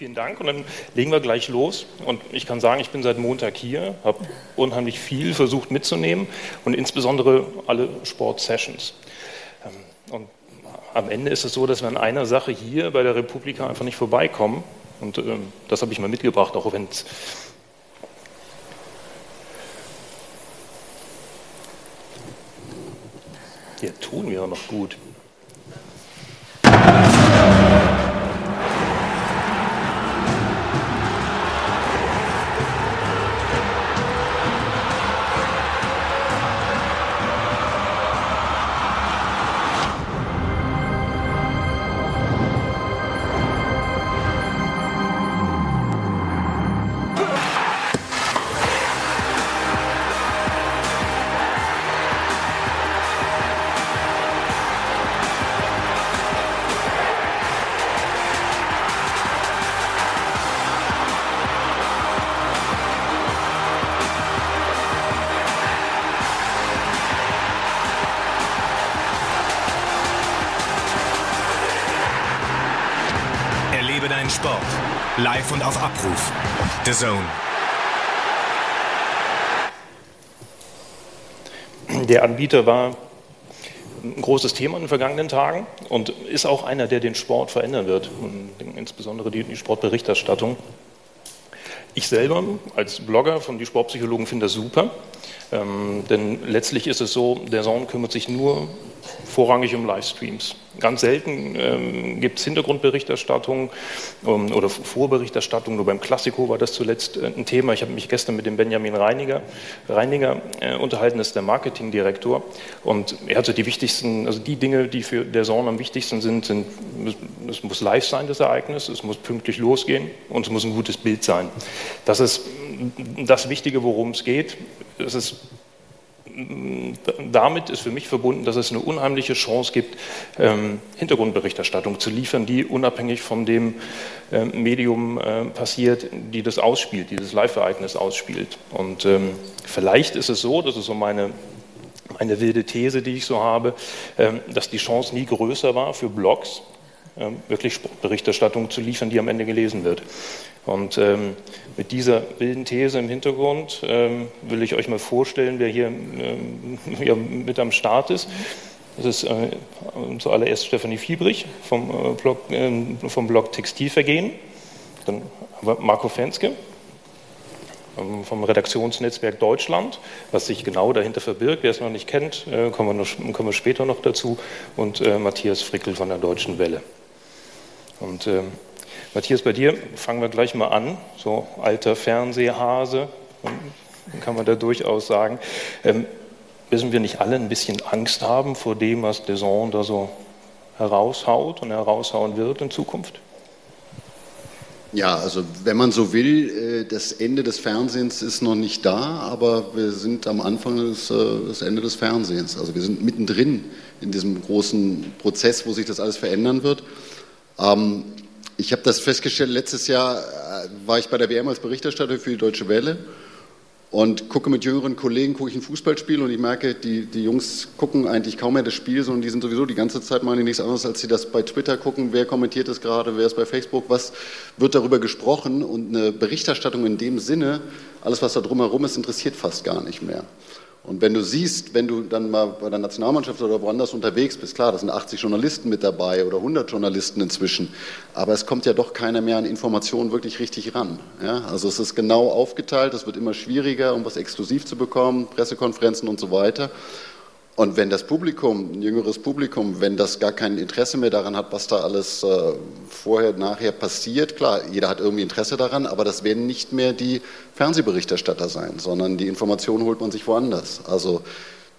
Vielen Dank und dann legen wir gleich los. Und ich kann sagen, ich bin seit Montag hier, habe unheimlich viel versucht mitzunehmen und insbesondere alle Sportsessions. Ähm, und am Ende ist es so, dass wir an einer Sache hier bei der Republika einfach nicht vorbeikommen. Und ähm, das habe ich mal mitgebracht, auch wenn es hier tun wir noch gut. Zone. Der Anbieter war ein großes Thema in den vergangenen Tagen und ist auch einer, der den Sport verändern wird, insbesondere die, Sportberichterstattung. Ich selber als Blogger von die Sportpsychologen finde das super, ähm, denn letztlich ist es so, der Zone kümmert sich nur vorrangig um Livestreams. Ganz selten ähm, gibt es Hintergrundberichterstattung ähm, oder Vorberichterstattung. Nur beim Klassiko war das zuletzt äh, ein Thema. Ich habe mich gestern mit dem Benjamin Reiniger, Reiniger äh, unterhalten, das ist der Marketingdirektor. Und er hatte die wichtigsten, also die Dinge, die für der Zone am wichtigsten sind, sind, es muss live sein, das Ereignis, es muss pünktlich losgehen und es muss ein gutes Bild sein. Das ist das Wichtige, worum es geht. Es ist damit ist für mich verbunden, dass es eine unheimliche Chance gibt, ähm, Hintergrundberichterstattung zu liefern, die unabhängig von dem ähm, Medium äh, passiert, die das ausspielt, dieses Live-Ereignis ausspielt. Und ähm, vielleicht ist es so, das ist so meine, meine wilde These, die ich so habe, dass die Chance nie größer war für Blogs, wirklich Sportberichterstattung zu liefern, die am Ende gelesen wird. Und ähm, mit dieser wilden These im Hintergrund ähm, will ich euch mal vorstellen, wer hier ähm, ja, mit am Start ist. Das ist äh, zuallererst Stefanie Fiebrich vom, äh, Blog, äh, vom Blog Textilvergehen. Dann haben wir Marco Fenske ähm, vom Redaktionsnetzwerk Deutschland, was sich genau dahinter verbirgt. Wer es noch nicht kennt, äh, kommen wir, noch, kommen wir später noch dazu. Und äh, Matthias Frickel von der Deutschen Welle. Und ähm, Matthias, bei dir fangen wir gleich mal an. So alter Fernsehhase, kann man da durchaus sagen. Ähm, müssen wir nicht alle ein bisschen Angst haben vor dem, was Deson da so heraushaut und heraushauen wird in Zukunft? Ja, also wenn man so will, äh, das Ende des Fernsehens ist noch nicht da, aber wir sind am Anfang des, äh, des Ende des Fernsehens. Also wir sind mittendrin in diesem großen Prozess, wo sich das alles verändern wird. Ähm, ich habe das festgestellt, letztes Jahr äh, war ich bei der WM als Berichterstatter für die Deutsche Welle und gucke mit jüngeren Kollegen, gucke ich ein Fußballspiel und ich merke, die, die Jungs gucken eigentlich kaum mehr das Spiel, sondern die sind sowieso die ganze Zeit machen die nichts anderes, als sie das bei Twitter gucken, wer kommentiert das gerade, wer ist bei Facebook, was wird darüber gesprochen? Und eine Berichterstattung in dem Sinne, alles was da drumherum ist, interessiert fast gar nicht mehr. Und wenn du siehst, wenn du dann mal bei der Nationalmannschaft oder woanders unterwegs bist, klar, da sind 80 Journalisten mit dabei oder 100 Journalisten inzwischen, aber es kommt ja doch keiner mehr an Informationen wirklich richtig ran. Ja? Also es ist genau aufgeteilt, es wird immer schwieriger, um was exklusiv zu bekommen, Pressekonferenzen und so weiter. Und wenn das Publikum, ein jüngeres Publikum, wenn das gar kein Interesse mehr daran hat, was da alles äh, vorher, nachher passiert, klar, jeder hat irgendwie Interesse daran, aber das werden nicht mehr die Fernsehberichterstatter sein, sondern die Informationen holt man sich woanders. Also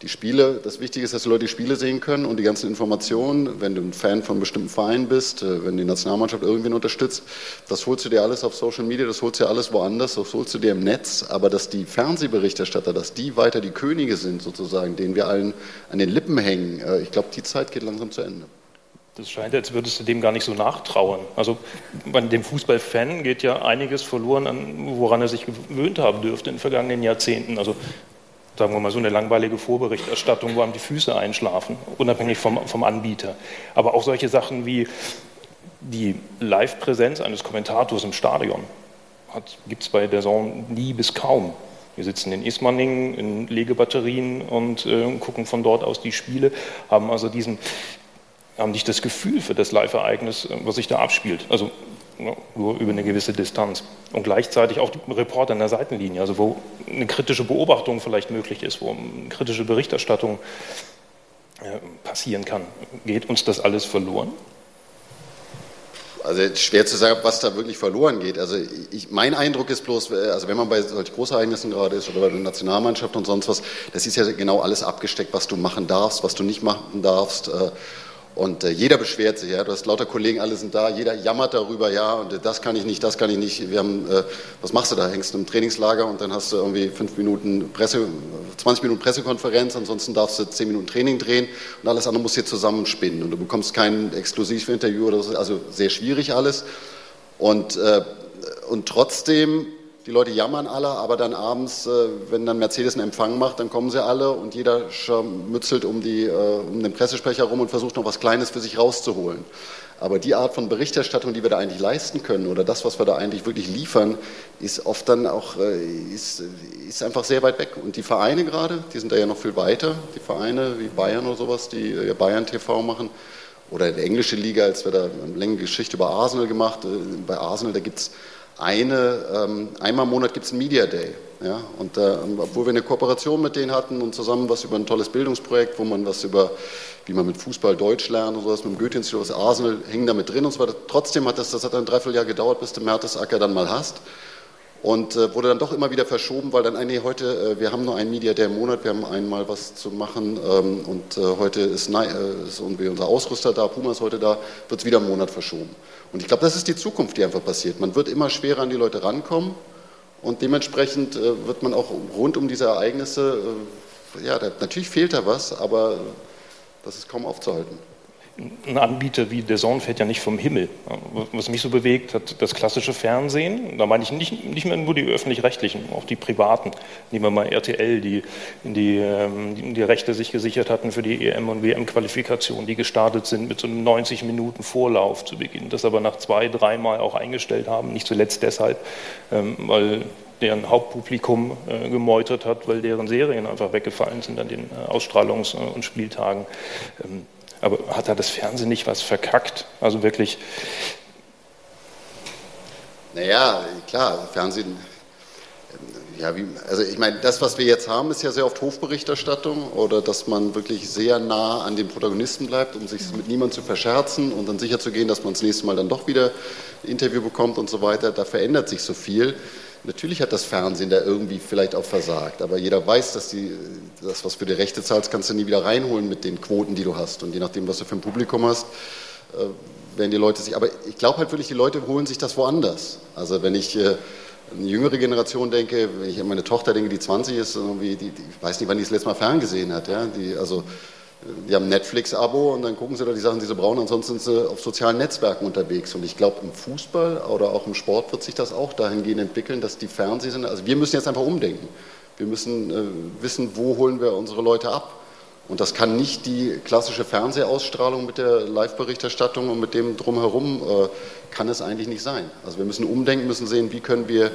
die Spiele, das Wichtige ist, dass die Leute die Spiele sehen können und die ganzen Informationen, wenn du ein Fan von bestimmten Verein bist, äh, wenn die Nationalmannschaft irgendwen unterstützt, das holst du dir alles auf Social Media, das holst du dir alles woanders, das holst du dir im Netz, aber dass die Fernsehberichterstatter, dass die weiter die Könige sind sozusagen, denen wir allen an den Lippen hängen, äh, ich glaube, die Zeit geht langsam zu Ende. Das scheint, als würdest du dem gar nicht so nachtrauern. Also bei dem Fußballfan geht ja einiges verloren, an, woran er sich gewöhnt haben dürfte in den vergangenen Jahrzehnten. Also sagen wir mal so eine langweilige Vorberichterstattung, wo einem die Füße einschlafen, unabhängig vom, vom Anbieter. Aber auch solche Sachen wie die Live-Präsenz eines Kommentators im Stadion gibt es bei der Zone nie bis kaum. Wir sitzen in Ismaning in Legebatterien und äh, gucken von dort aus die Spiele, haben also diesen, haben nicht das Gefühl für das Live-Ereignis, was sich da abspielt. Also nur über eine gewisse Distanz. Und gleichzeitig auch die Reporter an der Seitenlinie, also wo eine kritische Beobachtung vielleicht möglich ist, wo eine kritische Berichterstattung äh, passieren kann. Geht uns das alles verloren? Also schwer zu sagen, was da wirklich verloren geht. Also ich, mein Eindruck ist bloß, äh, also wenn man bei solchen Großereignissen gerade ist oder bei der Nationalmannschaft und sonst was, das ist ja genau alles abgesteckt, was du machen darfst, was du nicht machen darfst. Und äh, jeder beschwert sich, ja. Du hast lauter Kollegen, alle sind da, jeder jammert darüber, ja, und äh, das kann ich nicht, das kann ich nicht. Wir haben, äh, was machst du da? Hängst du im Trainingslager und dann hast du irgendwie fünf Minuten Presse, 20 Minuten Pressekonferenz, ansonsten darfst du zehn Minuten Training drehen und alles andere musst du hier zusammenspinnen und du bekommst kein Exklusivinterview oder so, also sehr schwierig alles. Und, äh, und trotzdem die Leute jammern alle, aber dann abends, äh, wenn dann Mercedes einen Empfang macht, dann kommen sie alle und jeder mützelt um, die, äh, um den Pressesprecher rum und versucht noch was Kleines für sich rauszuholen. Aber die Art von Berichterstattung, die wir da eigentlich leisten können oder das, was wir da eigentlich wirklich liefern, ist oft dann auch, äh, ist, ist einfach sehr weit weg. Und die Vereine gerade, die sind da ja noch viel weiter. Die Vereine wie Bayern oder sowas, die Bayern TV machen, oder die englische Liga, als wir da eine längere Geschichte über Arsenal gemacht. Bei Arsenal, da gibt es eine, ähm, einmal im Monat gibt es einen Media Day. Ja? Und äh, obwohl wir eine Kooperation mit denen hatten und zusammen was über ein tolles Bildungsprojekt, wo man was über, wie man mit Fußball Deutsch lernt und sowas, mit dem Goethe-Institut aus Arsenal hängen da mit drin und so weiter. Trotzdem hat das, das hat ein Dreivierteljahr gedauert, bis du Mertesacker dann mal hast. Und äh, wurde dann doch immer wieder verschoben, weil dann, äh, nee, heute, äh, wir haben nur einen Media Day im Monat, wir haben einmal was zu machen ähm, und äh, heute ist, äh, ist unser Ausrüster da, Puma ist heute da, wird es wieder einen Monat verschoben. Und ich glaube, das ist die Zukunft, die einfach passiert. Man wird immer schwerer an die Leute rankommen und dementsprechend äh, wird man auch rund um diese Ereignisse, äh, ja, da, natürlich fehlt da was, aber das ist kaum aufzuhalten ein Anbieter wie der Zone fällt ja nicht vom Himmel. Was mich so bewegt, hat das klassische Fernsehen, da meine ich nicht, nicht mehr nur die öffentlich-rechtlichen, auch die privaten, nehmen wir mal RTL, die die, ähm, die Rechte sich gesichert hatten für die EM- und WM-Qualifikation, die gestartet sind mit so einem 90 Minuten Vorlauf zu Beginn, das aber nach zwei, dreimal auch eingestellt haben, nicht zuletzt deshalb, ähm, weil deren Hauptpublikum äh, gemeutert hat, weil deren Serien einfach weggefallen sind an den äh, Ausstrahlungs- und Spieltagen. Ähm, aber hat da das Fernsehen nicht was verkackt? Also wirklich. Naja, klar, Fernsehen. Ja, wie, also ich meine, das, was wir jetzt haben, ist ja sehr oft Hofberichterstattung oder dass man wirklich sehr nah an den Protagonisten bleibt, um sich mit niemandem zu verscherzen und dann sicher zu gehen, dass man das nächste Mal dann doch wieder ein Interview bekommt und so weiter. Da verändert sich so viel. Natürlich hat das Fernsehen da irgendwie vielleicht auch versagt, aber jeder weiß, dass die, das, was für die Rechte zahlst, kannst du nie wieder reinholen mit den Quoten, die du hast. Und je nachdem, was du für ein Publikum hast, äh, werden die Leute sich. Aber ich glaube halt wirklich, die Leute holen sich das woanders. Also wenn ich äh, eine jüngere Generation denke, wenn ich an meine Tochter denke, die 20 ist, irgendwie, die, die, ich weiß nicht, wann die das letzte Mal ferngesehen hat. Ja? Die, also die haben Netflix-Abo und dann gucken sie da die Sachen, die sie brauchen, ansonsten sind sie auf sozialen Netzwerken unterwegs. Und ich glaube, im Fußball oder auch im Sport wird sich das auch dahingehend entwickeln, dass die Fernsehsender, also wir müssen jetzt einfach umdenken. Wir müssen äh, wissen, wo holen wir unsere Leute ab. Und das kann nicht die klassische Fernsehausstrahlung mit der Live-Berichterstattung und mit dem drumherum, äh, kann es eigentlich nicht sein. Also wir müssen umdenken, müssen sehen, wie können wir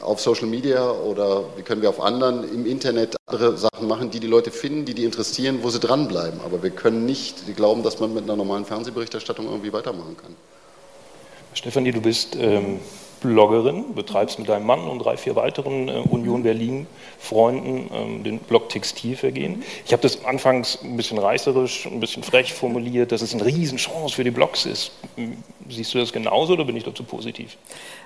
auf Social Media oder wie können wir auf anderen im Internet andere Sachen machen, die die Leute finden, die die interessieren, wo sie dranbleiben. Aber wir können nicht glauben, dass man mit einer normalen Fernsehberichterstattung irgendwie weitermachen kann. Stefanie, du bist ähm, Bloggerin, betreibst mit deinem Mann und drei, vier weiteren äh, Union Berlin-Freunden ähm, den Blog Textilvergehen. Ich habe das anfangs ein bisschen reißerisch, ein bisschen frech formuliert, dass es eine Riesenchance für die Blogs ist. Siehst du das genauso oder bin ich dazu positiv?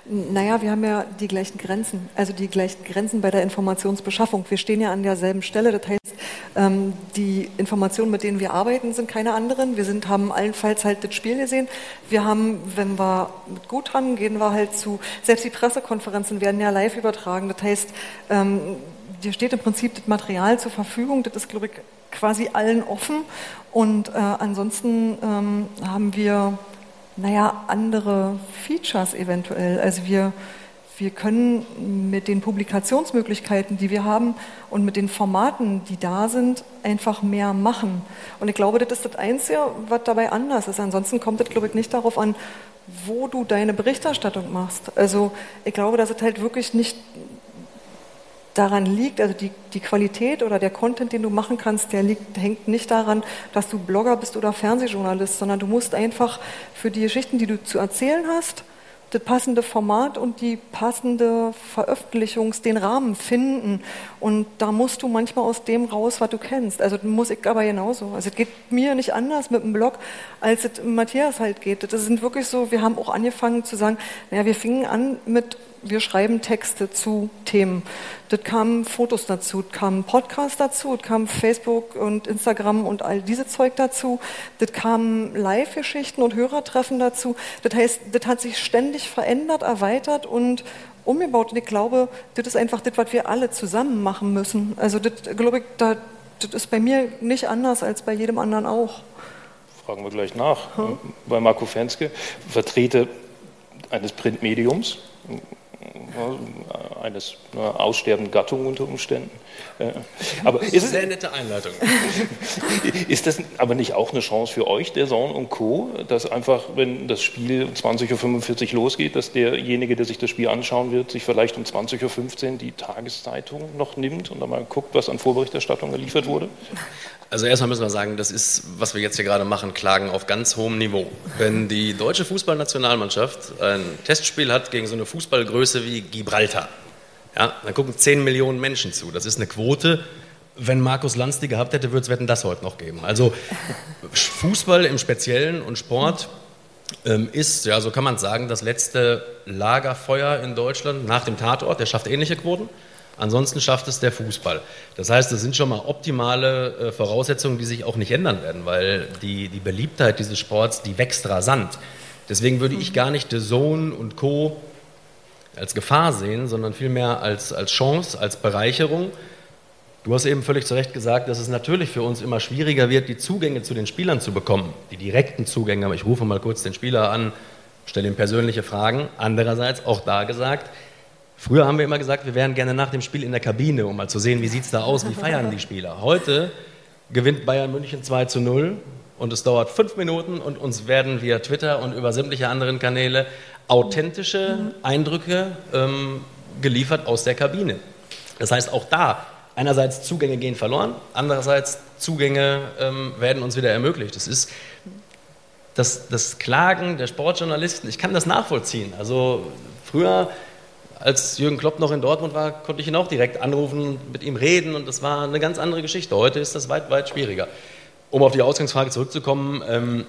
Naja, wir haben ja die gleichen Grenzen, also die gleichen Grenzen bei der Informationsbeschaffung. Wir stehen ja an derselben Stelle, das heißt, ähm, die Informationen, mit denen wir arbeiten, sind keine anderen. Wir sind, haben allenfalls halt das Spiel gesehen. Wir haben, wenn wir mit gut haben, gehen wir halt zu, selbst die Pressekonferenzen werden ja live übertragen. Das heißt, ähm, dir steht im Prinzip das Material zur Verfügung. Das ist, glaube ich, quasi allen offen. Und äh, ansonsten ähm, haben wir naja, andere Features eventuell. Also wir, wir können mit den Publikationsmöglichkeiten, die wir haben und mit den Formaten, die da sind, einfach mehr machen. Und ich glaube, das ist das Einzige, was dabei anders ist. Ansonsten kommt es, glaube ich, nicht darauf an, wo du deine Berichterstattung machst. Also ich glaube, dass es halt wirklich nicht daran liegt, also die, die Qualität oder der Content, den du machen kannst, der liegt, hängt nicht daran, dass du Blogger bist oder Fernsehjournalist, sondern du musst einfach für die Geschichten, die du zu erzählen hast, das passende Format und die passende Veröffentlichungs-, den Rahmen finden. Und da musst du manchmal aus dem raus, was du kennst. Also Musik aber genauso. Also es geht mir nicht anders mit dem Blog, als es Matthias halt geht. Das sind wirklich so, wir haben auch angefangen zu sagen, naja, wir fingen an mit wir schreiben Texte zu Themen. Das kamen Fotos dazu, das kamen Podcasts dazu, das kam Facebook und Instagram und all diese Zeug dazu, das kamen Live-Geschichten und Hörertreffen dazu. Das heißt, das hat sich ständig verändert, erweitert und umgebaut. Und ich glaube, das ist einfach das, was wir alle zusammen machen müssen. Also das, glaube ich, das, das ist bei mir nicht anders als bei jedem anderen auch. Fragen wir gleich nach. Hm? Bei Marco Fenske, Vertreter eines Printmediums, eines einer aussterbenden Gattung unter Umständen. Äh, aber ist es, Sehr nette Einleitung. Ist das aber nicht auch eine Chance für euch, der Sohn und Co., dass einfach, wenn das Spiel 20.45 Uhr losgeht, dass derjenige, der sich das Spiel anschauen wird, sich vielleicht um 20.15 Uhr die Tageszeitung noch nimmt und dann mal guckt, was an Vorberichterstattung geliefert wurde? Also erstmal müssen wir sagen, das ist, was wir jetzt hier gerade machen, Klagen auf ganz hohem Niveau. Wenn die deutsche Fußballnationalmannschaft ein Testspiel hat gegen so eine Fußballgröße wie Gibraltar, ja, dann gucken 10 Millionen Menschen zu. Das ist eine Quote. Wenn Markus Lanz die gehabt hätte, würde es das heute noch geben. Also Fußball im Speziellen und Sport ähm, ist, ja, so kann man sagen, das letzte Lagerfeuer in Deutschland nach dem Tatort. Der schafft ähnliche Quoten. Ansonsten schafft es der Fußball. Das heißt, das sind schon mal optimale äh, Voraussetzungen, die sich auch nicht ändern werden, weil die, die Beliebtheit dieses Sports, die wächst rasant. Deswegen würde ich gar nicht The Zone und Co. als Gefahr sehen, sondern vielmehr als, als Chance, als Bereicherung. Du hast eben völlig zu Recht gesagt, dass es natürlich für uns immer schwieriger wird, die Zugänge zu den Spielern zu bekommen, die direkten Zugänge. Aber ich rufe mal kurz den Spieler an, stelle ihm persönliche Fragen. Andererseits auch da gesagt, Früher haben wir immer gesagt, wir wären gerne nach dem Spiel in der Kabine, um mal zu sehen, wie sieht es da aus, wie feiern die Spieler. Heute gewinnt Bayern München 2 zu 0 und es dauert fünf Minuten und uns werden via Twitter und über sämtliche anderen Kanäle authentische Eindrücke ähm, geliefert aus der Kabine. Das heißt, auch da einerseits Zugänge gehen verloren, andererseits Zugänge ähm, werden uns wieder ermöglicht. Das ist das, das Klagen der Sportjournalisten. Ich kann das nachvollziehen. Also früher als Jürgen Klopp noch in Dortmund war, konnte ich ihn auch direkt anrufen, mit ihm reden und das war eine ganz andere Geschichte. Heute ist das weit, weit schwieriger. Um auf die Ausgangsfrage zurückzukommen, ähm,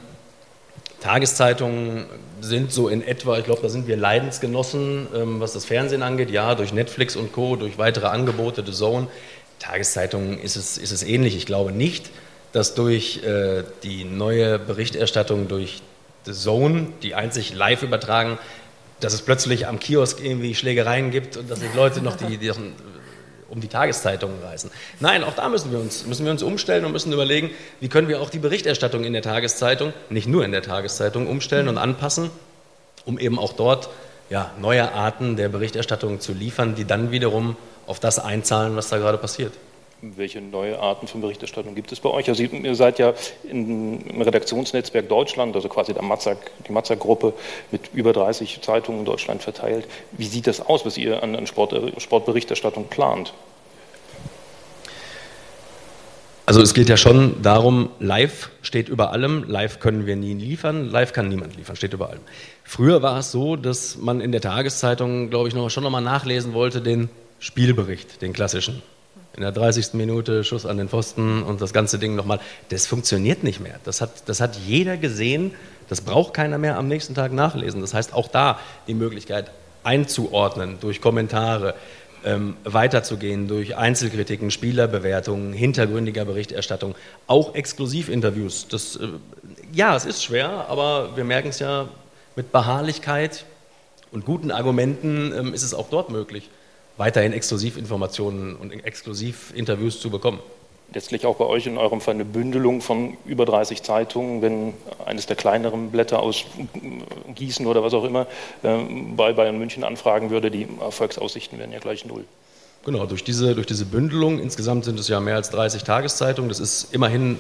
Tageszeitungen sind so in etwa, ich glaube, da sind wir Leidensgenossen, ähm, was das Fernsehen angeht, ja, durch Netflix und Co., durch weitere Angebote, The Zone. Tageszeitungen ist es, ist es ähnlich. Ich glaube nicht, dass durch äh, die neue Berichterstattung durch The Zone, die einzig live übertragen, dass es plötzlich am Kiosk irgendwie Schlägereien gibt und dass sich Leute noch die, die um die Tageszeitungen reißen. Nein, auch da müssen wir, uns, müssen wir uns umstellen und müssen überlegen, wie können wir auch die Berichterstattung in der Tageszeitung, nicht nur in der Tageszeitung, umstellen und anpassen, um eben auch dort ja, neue Arten der Berichterstattung zu liefern, die dann wiederum auf das einzahlen, was da gerade passiert. Welche neue Arten von Berichterstattung gibt es bei euch? Also ihr seid ja im Redaktionsnetzwerk Deutschland, also quasi Matzak, die Matzak-Gruppe mit über 30 Zeitungen in Deutschland verteilt. Wie sieht das aus, was ihr an, Sport, Sportberichterstattung plant? Also es geht ja schon darum, live steht über allem, live können wir nie liefern, live kann niemand liefern, steht über allem. Früher war es so, dass man in der Tageszeitung, glaube ich, noch, schon nochmal nachlesen wollte, den Spielbericht, den klassischen in der 30. Minute Schuss an den Pfosten und das ganze Ding nochmal. Das funktioniert nicht mehr. Das hat, das hat jeder gesehen. Das braucht keiner mehr am nächsten Tag nachlesen. Das heißt, auch da die Möglichkeit einzuordnen durch Kommentare, ähm, weiterzugehen durch Einzelkritiken, Spielerbewertungen, hintergründiger Berichterstattung, auch Exklusivinterviews. Das, äh, ja, es ist schwer, aber wir merken es ja mit Beharrlichkeit und guten Argumenten ähm, ist es auch dort möglich weiterhin Exklusivinformationen und Exklusivinterviews zu bekommen. letztlich auch bei euch in eurem Fall eine Bündelung von über 30 Zeitungen, wenn eines der kleineren Blätter aus Gießen oder was auch immer äh, bei Bayern München anfragen würde, die Erfolgsaussichten wären ja gleich null. Genau, durch diese, durch diese Bündelung, insgesamt sind es ja mehr als 30 Tageszeitungen, das ist immerhin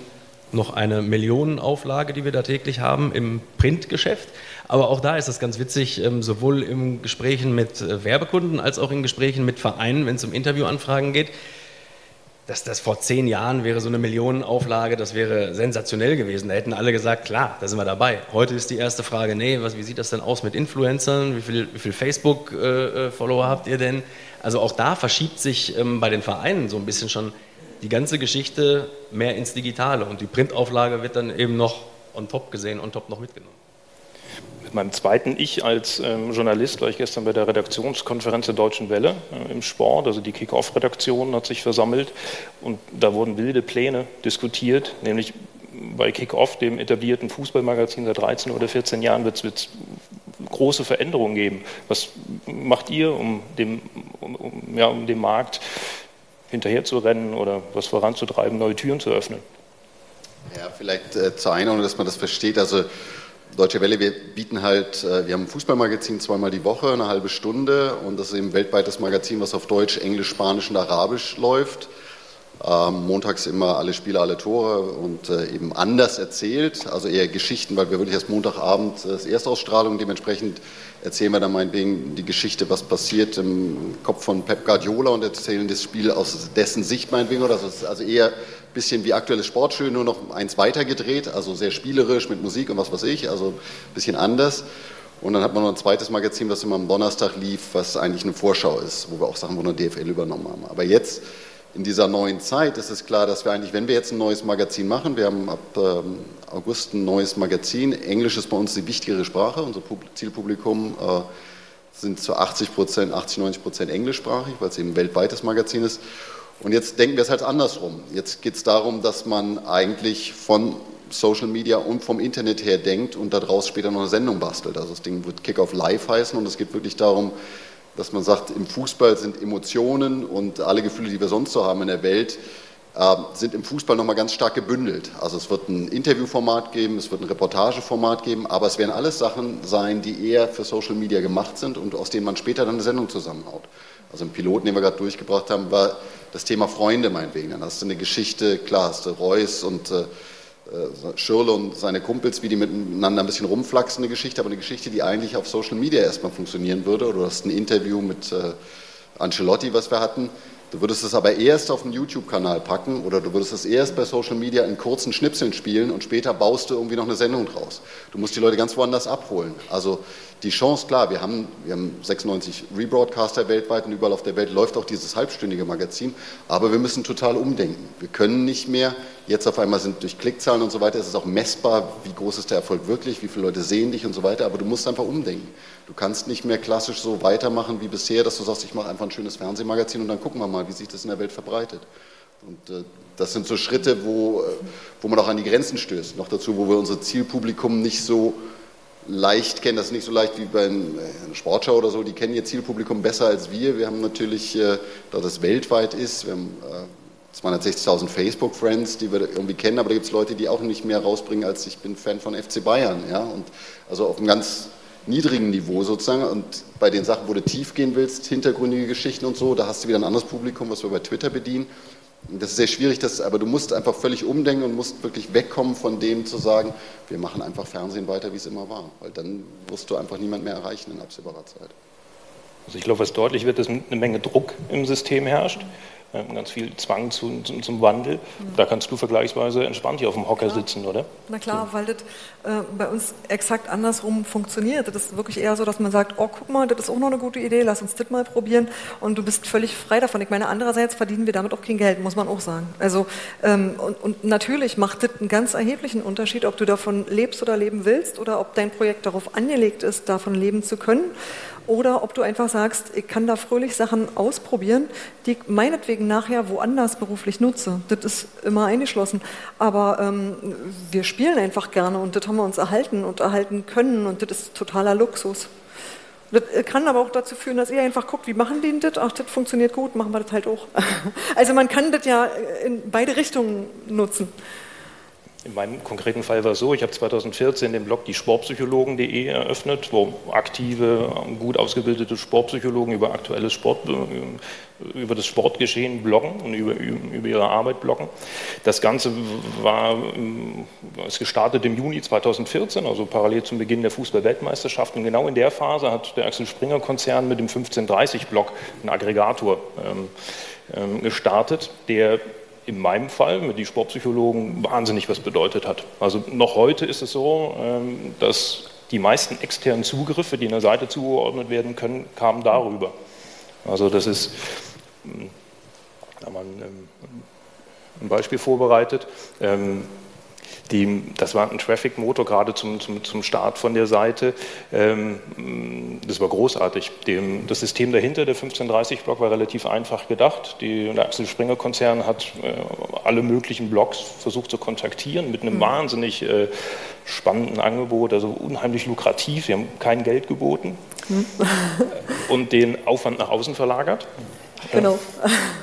noch eine Millionenauflage, die wir da täglich haben im Printgeschäft. Aber auch da ist es ganz witzig, ähm, sowohl in Gesprächen mit äh, Werbekunden als auch in Gesprächen mit Vereinen, wenn es um Interviewanfragen geht. Dass das vor zehn Jahren wäre so eine Millionenauflage, das wäre sensationell gewesen. Da hätten alle gesagt, klar, da sind wir dabei. Heute ist die erste Frage, nee, was, wie sieht das denn aus mit Influencern? Wie viel, wie viel Facebook-Follower äh, äh habt ihr denn? Also auch da verschiebt sich ähm, bei den Vereinen so ein bisschen schon die ganze Geschichte mehr ins Digitale und die Printauflage wird dann eben noch on top gesehen, on top noch mitgenommen. Meinem zweiten Ich als ähm, Journalist war ich gestern bei der Redaktionskonferenz der Deutschen Welle äh, im Sport, also die Kick-Off-Redaktion hat sich versammelt und da wurden wilde Pläne diskutiert, nämlich bei Kick-Off, dem etablierten Fußballmagazin seit 13 oder 14 Jahren, wird es große Veränderungen geben. Was macht ihr, um dem, um, um, ja, um dem Markt hinterher zu rennen oder was voranzutreiben, neue Türen zu öffnen. Ja, vielleicht äh, zur Einordnung, dass man das versteht. Also Deutsche Welle, wir bieten halt, äh, wir haben ein Fußballmagazin zweimal die Woche, eine halbe Stunde und das ist eben ein weltweites Magazin, was auf Deutsch, Englisch, Spanisch und Arabisch läuft. Ähm, montags immer alle Spiele, alle Tore und äh, eben anders erzählt, also eher Geschichten, weil wir wirklich erst Montagabend äh, das Erstausstrahlung, dementsprechend erzählen wir dann meinetwegen die Geschichte, was passiert im Kopf von Pep Guardiola und erzählen das Spiel aus dessen Sicht meinetwegen oder so. Also eher ein bisschen wie aktuelles Sportschön, nur noch eins weiter gedreht, also sehr spielerisch mit Musik und was weiß ich, also ein bisschen anders. Und dann hat man noch ein zweites Magazin, was immer am Donnerstag lief, was eigentlich eine Vorschau ist, wo wir auch Sachen von der DFL übernommen haben. Aber jetzt in dieser neuen Zeit ist es klar, dass wir eigentlich, wenn wir jetzt ein neues Magazin machen, wir haben ab ähm, August ein neues Magazin, Englisch ist bei uns die wichtigere Sprache, unser Zielpublikum äh, sind zu 80 Prozent, 80, 90 Prozent englischsprachig, weil es eben ein weltweites Magazin ist. Und jetzt denken wir es halt andersrum. Jetzt geht es darum, dass man eigentlich von Social Media und vom Internet her denkt und daraus später noch eine Sendung bastelt. Also das Ding wird Kick-Off Live heißen und es geht wirklich darum, dass man sagt, im Fußball sind Emotionen und alle Gefühle, die wir sonst so haben in der Welt, äh, sind im Fußball nochmal ganz stark gebündelt. Also es wird ein Interviewformat geben, es wird ein Reportageformat geben, aber es werden alles Sachen sein, die eher für Social Media gemacht sind und aus denen man später dann eine Sendung zusammenhaut. Also im Piloten, den wir gerade durchgebracht haben, war das Thema Freunde meinetwegen. Dann hast du eine Geschichte, klar hast du Reus und äh, Schirle und seine Kumpels, wie die miteinander ein bisschen rumflachsen, eine Geschichte, aber eine Geschichte, die eigentlich auf Social Media erstmal funktionieren würde. Oder du hast ein Interview mit äh, Ancelotti, was wir hatten. Du würdest es aber erst auf einen YouTube-Kanal packen oder du würdest es erst bei Social Media in kurzen Schnipseln spielen und später baust du irgendwie noch eine Sendung draus. Du musst die Leute ganz woanders abholen. Also die Chance, klar, wir haben, wir haben 96 Rebroadcaster weltweit und überall auf der Welt läuft auch dieses halbstündige Magazin, aber wir müssen total umdenken. Wir können nicht mehr, jetzt auf einmal sind durch Klickzahlen und so weiter, es ist auch messbar, wie groß ist der Erfolg wirklich, wie viele Leute sehen dich und so weiter, aber du musst einfach umdenken. Du kannst nicht mehr klassisch so weitermachen wie bisher, dass du sagst, ich mache einfach ein schönes Fernsehmagazin und dann gucken wir mal, wie sich das in der Welt verbreitet. Und äh, das sind so Schritte, wo, äh, wo man auch an die Grenzen stößt. Noch dazu, wo wir unser Zielpublikum nicht so leicht kennen. Das ist nicht so leicht wie bei einer Sportschau oder so. Die kennen ihr Zielpublikum besser als wir. Wir haben natürlich, äh, da das weltweit ist, wir haben 260.000 Facebook-Friends, die wir irgendwie kennen, aber da gibt es Leute, die auch nicht mehr rausbringen, als ich bin Fan von FC Bayern. Ja? Und also auf einem ganz niedrigen Niveau sozusagen. Und bei den Sachen, wo du tief gehen willst, hintergründige Geschichten und so, da hast du wieder ein anderes Publikum, was wir bei Twitter bedienen. Das ist sehr schwierig, das, aber du musst einfach völlig umdenken und musst wirklich wegkommen von dem zu sagen, wir machen einfach Fernsehen weiter, wie es immer war. Weil dann wirst du einfach niemand mehr erreichen in absehbarer Zeit. Also ich glaube, was deutlich wird, dass eine Menge Druck im System herrscht ganz viel Zwang zu, zum, zum Wandel. Mhm. Da kannst du vergleichsweise entspannt hier auf dem Hocker klar. sitzen, oder? Na klar, weil das äh, bei uns exakt andersrum funktioniert. Das ist wirklich eher so, dass man sagt, oh, guck mal, das ist auch noch eine gute Idee, lass uns das mal probieren. Und du bist völlig frei davon. Ich meine, andererseits verdienen wir damit auch kein Geld, muss man auch sagen. Also, ähm, und, und natürlich macht das einen ganz erheblichen Unterschied, ob du davon lebst oder leben willst oder ob dein Projekt darauf angelegt ist, davon leben zu können oder ob du einfach sagst, ich kann da fröhlich Sachen ausprobieren, die ich meinetwegen nachher woanders beruflich nutze. Das ist immer eingeschlossen. Aber ähm, wir spielen einfach gerne und das haben wir uns erhalten und erhalten können und das ist totaler Luxus. Das äh, kann aber auch dazu führen, dass ihr einfach guckt, wie machen die das? Ach, das funktioniert gut, machen wir das halt auch. Also man kann das ja in beide Richtungen nutzen. In meinem konkreten Fall war es so, ich habe 2014 den Blog die Sportpsychologen.de eröffnet, wo aktive, gut ausgebildete Sportpsychologen über aktuelles Sport, äh, über das Sportgeschehen bloggen und über, über ihre Arbeit bloggen. Das Ganze war, es gestartet im Juni 2014, also parallel zum Beginn der Fußball-Weltmeisterschaft. Und genau in der Phase hat der Axel Springer Konzern mit dem 1530-Blog einen Aggregator ähm, ähm, gestartet, der in meinem Fall mit den Sportpsychologen wahnsinnig was bedeutet hat. Also noch heute ist es so, ähm, dass die meisten externen Zugriffe, die einer Seite zugeordnet werden können, kamen darüber. Also das ist, hm, da man ähm, ein Beispiel vorbereitet. Die, das war ein Traffic-Motor gerade zum, zum, zum Start von der Seite. Ähm, das war großartig. Dem, das System dahinter, der 1530-Block, war relativ einfach gedacht. Die, der Axel Springer-Konzern hat äh, alle möglichen Blogs versucht zu kontaktieren mit einem mhm. wahnsinnig äh, spannenden Angebot, also unheimlich lukrativ. Sie haben kein Geld geboten mhm. und den Aufwand nach außen verlagert. Genau.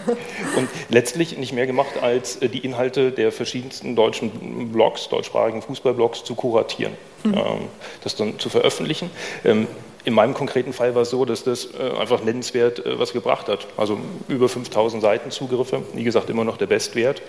Und letztlich nicht mehr gemacht, als äh, die Inhalte der verschiedensten deutschen Blogs, deutschsprachigen Fußballblogs zu kuratieren, mhm. das dann zu veröffentlichen. Ähm, in meinem konkreten Fall war es so, dass das äh, einfach nennenswert äh, was gebracht hat. Also über 5000 Seitenzugriffe, wie gesagt, immer noch der Bestwert.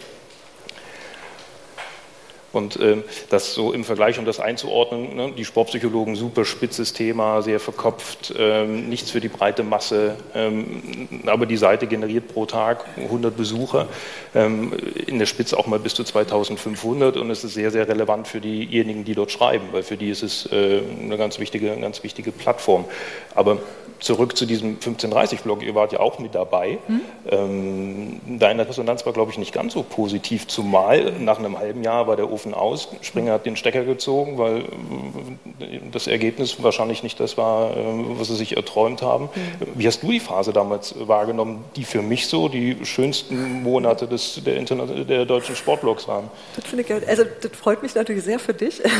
Und ähm, das so im Vergleich, um das einzuordnen, ne, die Sportpsychologen, super spitzes Thema, sehr verkopft, ähm, nichts für die breite Masse, ähm, aber die Seite generiert pro Tag 100 Besucher, ähm, in der Spitze auch mal bis zu 2500 und es ist sehr, sehr relevant für diejenigen, die dort schreiben, weil für die ist es äh, eine ganz wichtige, ganz wichtige Plattform. Aber zurück zu diesem 1530-Blog, ihr wart ja auch mit dabei. Hm? Ähm, deine Resonanz war, glaube ich, nicht ganz so positiv, zumal nach einem halben Jahr war der Ofen aus. Springer hat den Stecker gezogen, weil äh, das Ergebnis wahrscheinlich nicht das war, äh, was sie sich erträumt haben. Hm. Wie hast du die Phase damals wahrgenommen, die für mich so die schönsten Monate des, der, Internet, der deutschen Sportblogs waren? Das finde ich, also das freut mich natürlich sehr für dich.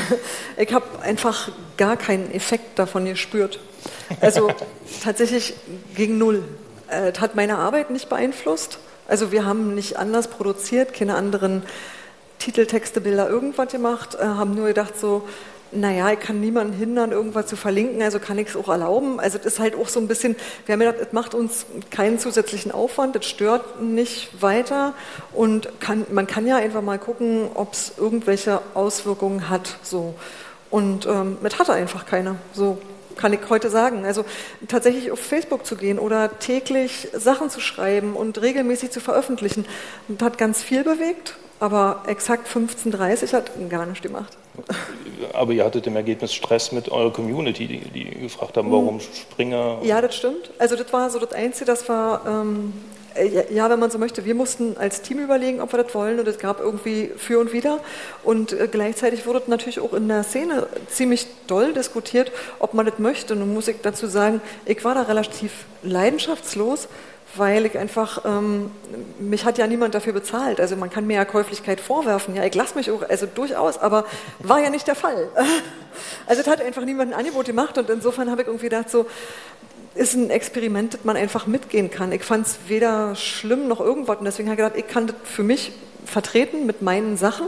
Ich habe einfach gar keinen Effekt davon gespürt. Also tatsächlich gegen null. Äh, hat meine Arbeit nicht beeinflusst. Also wir haben nicht anders produziert, keine anderen Titeltexte, Bilder, irgendwas gemacht, äh, haben nur gedacht so, naja, ich kann niemanden hindern, irgendwas zu verlinken, also kann ich es auch erlauben. Also es ist halt auch so ein bisschen, wir haben gedacht, es macht uns keinen zusätzlichen Aufwand, es stört nicht weiter und kann, man kann ja einfach mal gucken, ob es irgendwelche Auswirkungen hat. So. Und ähm, es hatte einfach keine. So kann ich heute sagen. Also tatsächlich auf Facebook zu gehen oder täglich Sachen zu schreiben und regelmäßig zu veröffentlichen, das hat ganz viel bewegt, aber exakt 15.30 hat gar nichts gemacht. Aber ihr hattet im Ergebnis Stress mit eurer Community, die, die gefragt haben, warum hm. Springer. Ja, das stimmt. Also das war so das Einzige, das war ähm, äh, ja, wenn man so möchte, wir mussten als Team überlegen, ob wir das wollen und es gab irgendwie für und wider und äh, gleichzeitig wurde natürlich auch in der Szene ziemlich doll diskutiert, ob man das möchte. Nun muss ich dazu sagen, ich war da relativ leidenschaftslos, weil ich einfach, ähm, mich hat ja niemand dafür bezahlt. Also man kann mir ja Käuflichkeit vorwerfen, ja, ich lasse mich auch, also durchaus, aber war ja nicht der Fall. Also es hat einfach niemand ein Angebot gemacht und insofern habe ich irgendwie gedacht, so, ist ein Experiment, das man einfach mitgehen kann. Ich fand es weder schlimm noch irgendwas und deswegen habe ich gedacht, ich kann das für mich vertreten mit meinen Sachen.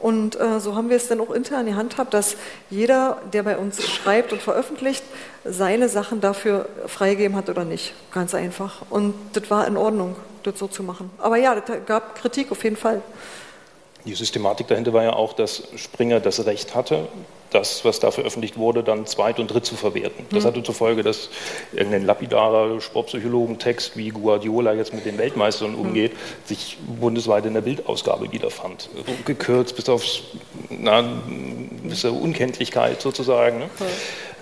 Und äh, so haben wir es dann auch intern in die Hand gehabt, dass jeder, der bei uns schreibt und veröffentlicht, seine Sachen dafür freigegeben hat oder nicht. Ganz einfach. Und das war in Ordnung, das so zu machen. Aber ja, das gab Kritik auf jeden Fall. Die Systematik dahinter war ja auch, dass Springer das Recht hatte, das, was da veröffentlicht wurde, dann zweit- und dritt zu verwerten. Das mhm. hatte zur Folge, dass irgendein lapidarer Sportpsychologentext, wie Guardiola jetzt mit den Weltmeistern umgeht, mhm. sich bundesweit in der Bildausgabe wiederfand. Gekürzt bis auf na, bis Unkenntlichkeit sozusagen. Ne? Mhm.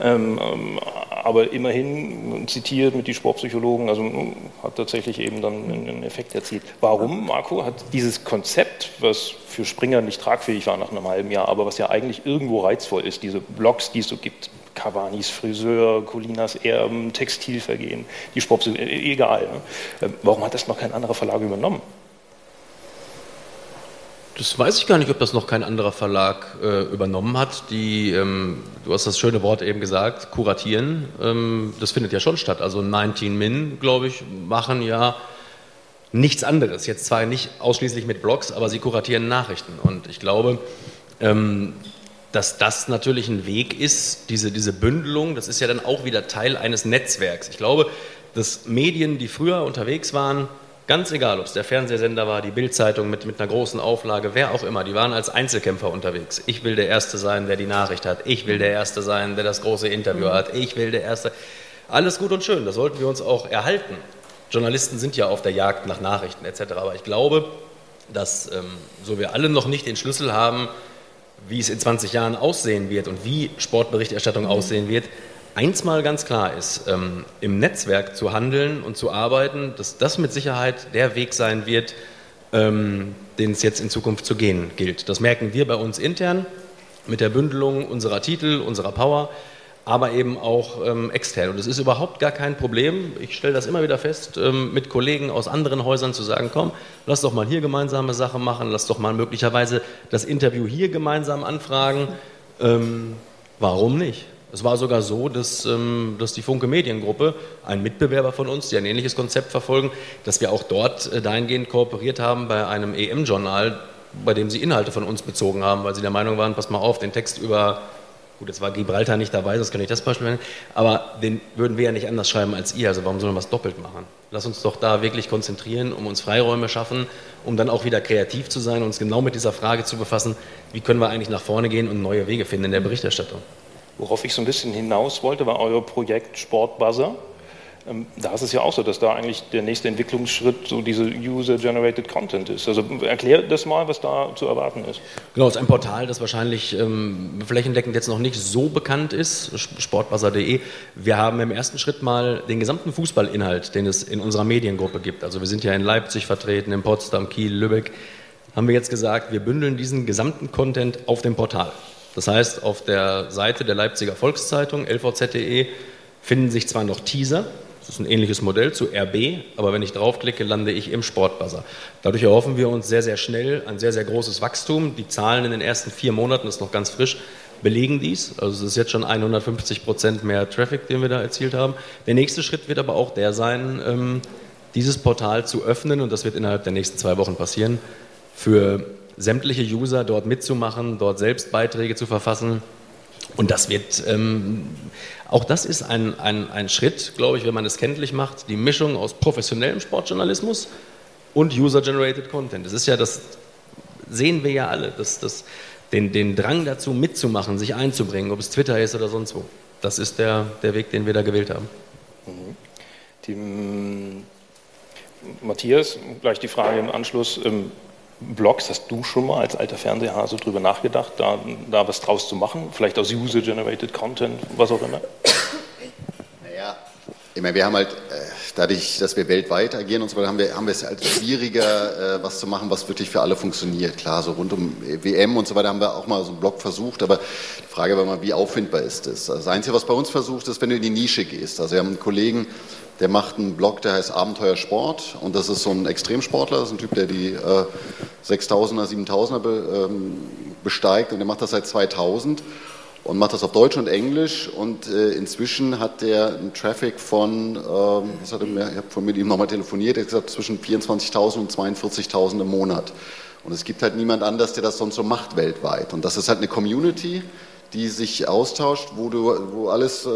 Ähm, aber immerhin zitiert mit die Sportpsychologen, also hat tatsächlich eben dann einen Effekt erzielt. Warum, Marco, hat dieses Konzept, was für Springer nicht tragfähig war nach einem halben Jahr, aber was ja eigentlich irgendwo reizvoll ist, diese Blogs, die es so gibt, Cavanis Friseur, Colinas Erben, Textilvergehen, die Sportpsychologen, äh, egal. Ne? Warum hat das noch kein anderer Verlag übernommen? Das weiß ich gar nicht, ob das noch kein anderer Verlag äh, übernommen hat. Die, ähm, du hast das schöne Wort eben gesagt, kuratieren. Ähm, das findet ja schon statt. Also 19 Min, glaube ich, machen ja nichts anderes. Jetzt zwar nicht ausschließlich mit Blogs, aber sie kuratieren Nachrichten. Und ich glaube, ähm, dass das natürlich ein Weg ist, diese, diese Bündelung, das ist ja dann auch wieder Teil eines Netzwerks. Ich glaube, dass Medien, die früher unterwegs waren, Ganz egal, ob es der Fernsehsender war, die Bildzeitung mit, mit einer großen Auflage, wer auch immer, die waren als Einzelkämpfer unterwegs. Ich will der Erste sein, der die Nachricht hat. Ich will der Erste sein, der das große Interview hat. Ich will der Erste. Alles gut und schön, das sollten wir uns auch erhalten. Journalisten sind ja auf der Jagd nach Nachrichten etc. Aber ich glaube, dass ähm, so wir alle noch nicht den Schlüssel haben, wie es in 20 Jahren aussehen wird und wie Sportberichterstattung mhm. aussehen wird, eins mal ganz klar ist, ähm, im Netzwerk zu handeln und zu arbeiten, dass das mit Sicherheit der Weg sein wird, ähm, den es jetzt in Zukunft zu gehen gilt. Das merken wir bei uns intern mit der Bündelung unserer Titel, unserer Power, aber eben auch ähm, extern. Und es ist überhaupt gar kein Problem, ich stelle das immer wieder fest, ähm, mit Kollegen aus anderen Häusern zu sagen, komm, lass doch mal hier gemeinsame Sachen machen, lass doch mal möglicherweise das Interview hier gemeinsam anfragen. Ähm, warum nicht? Es war sogar so, dass, ähm, dass die Funke Mediengruppe, ein Mitbewerber von uns, die ein ähnliches Konzept verfolgen, dass wir auch dort äh, dahingehend kooperiert haben bei einem EM-Journal, bei dem sie Inhalte von uns bezogen haben, weil sie der Meinung waren, pass mal auf, den Text über, gut, jetzt war Gibraltar nicht dabei, sonst kann ich das Beispiel nennen, aber den würden wir ja nicht anders schreiben als ihr, also warum sollen wir was doppelt machen? Lass uns doch da wirklich konzentrieren, um uns Freiräume schaffen, um dann auch wieder kreativ zu sein und uns genau mit dieser Frage zu befassen, wie können wir eigentlich nach vorne gehen und neue Wege finden in der Berichterstattung. Worauf ich so ein bisschen hinaus wollte, war euer Projekt Sportbuzzer. Ähm, da ist es ja auch so, dass da eigentlich der nächste Entwicklungsschritt so diese User-Generated Content ist. Also erklär das mal, was da zu erwarten ist. Genau, es ist ein Portal, das wahrscheinlich ähm, flächendeckend jetzt noch nicht so bekannt ist, sportbuzzer.de. Wir haben im ersten Schritt mal den gesamten Fußballinhalt, den es in unserer Mediengruppe gibt. Also wir sind ja in Leipzig vertreten, in Potsdam, Kiel, Lübeck. Haben wir jetzt gesagt, wir bündeln diesen gesamten Content auf dem Portal. Das heißt, auf der Seite der Leipziger Volkszeitung, lvz.de, finden sich zwar noch Teaser, das ist ein ähnliches Modell zu RB, aber wenn ich draufklicke, lande ich im Sportbuzzer. Dadurch erhoffen wir uns sehr, sehr schnell ein sehr, sehr großes Wachstum. Die Zahlen in den ersten vier Monaten, das ist noch ganz frisch, belegen dies. Also es ist jetzt schon 150 Prozent mehr Traffic, den wir da erzielt haben. Der nächste Schritt wird aber auch der sein, ähm, dieses Portal zu öffnen und das wird innerhalb der nächsten zwei Wochen passieren für sämtliche User dort mitzumachen, dort selbst Beiträge zu verfassen. Und das wird, ähm, auch das ist ein, ein, ein Schritt, glaube ich, wenn man es kenntlich macht, die Mischung aus professionellem Sportjournalismus und User-Generated Content. Das ist ja, das sehen wir ja alle, dass, dass den, den Drang dazu mitzumachen, sich einzubringen, ob es Twitter ist oder sonst wo. Das ist der, der Weg, den wir da gewählt haben. Mhm. Die, Matthias, gleich die Frage im Anschluss. Blogs, hast du schon mal als alter Fernseherhase drüber nachgedacht, da, da was draus zu machen? Vielleicht aus User-Generated Content, was auch immer? Naja, ich meine, wir haben halt, äh, dadurch, dass wir weltweit agieren und so weiter, haben wir, haben wir es halt schwieriger, äh, was zu machen, was wirklich für alle funktioniert. Klar, so rund um WM und so weiter haben wir auch mal so einen Blog versucht, aber die Frage war mal, wie auffindbar ist das? Das Einzige, was bei uns versucht, ist, wenn du in die Nische gehst. Also wir haben einen Kollegen, der macht einen Blog, der heißt Abenteuer Sport und das ist so ein Extremsportler, das ist ein Typ, der die äh, 6000er, 7000er be, ähm, besteigt und der macht das seit 2000 und macht das auf Deutsch und Englisch und äh, inzwischen hat der einen Traffic von, ähm, was hat er mir, ich habe mit ihm nochmal telefoniert, er hat gesagt zwischen 24.000 und 42.000 im Monat. Und es gibt halt niemand anders, der das sonst so macht weltweit. Und das ist halt eine Community, die sich austauscht, wo, du, wo alles, äh,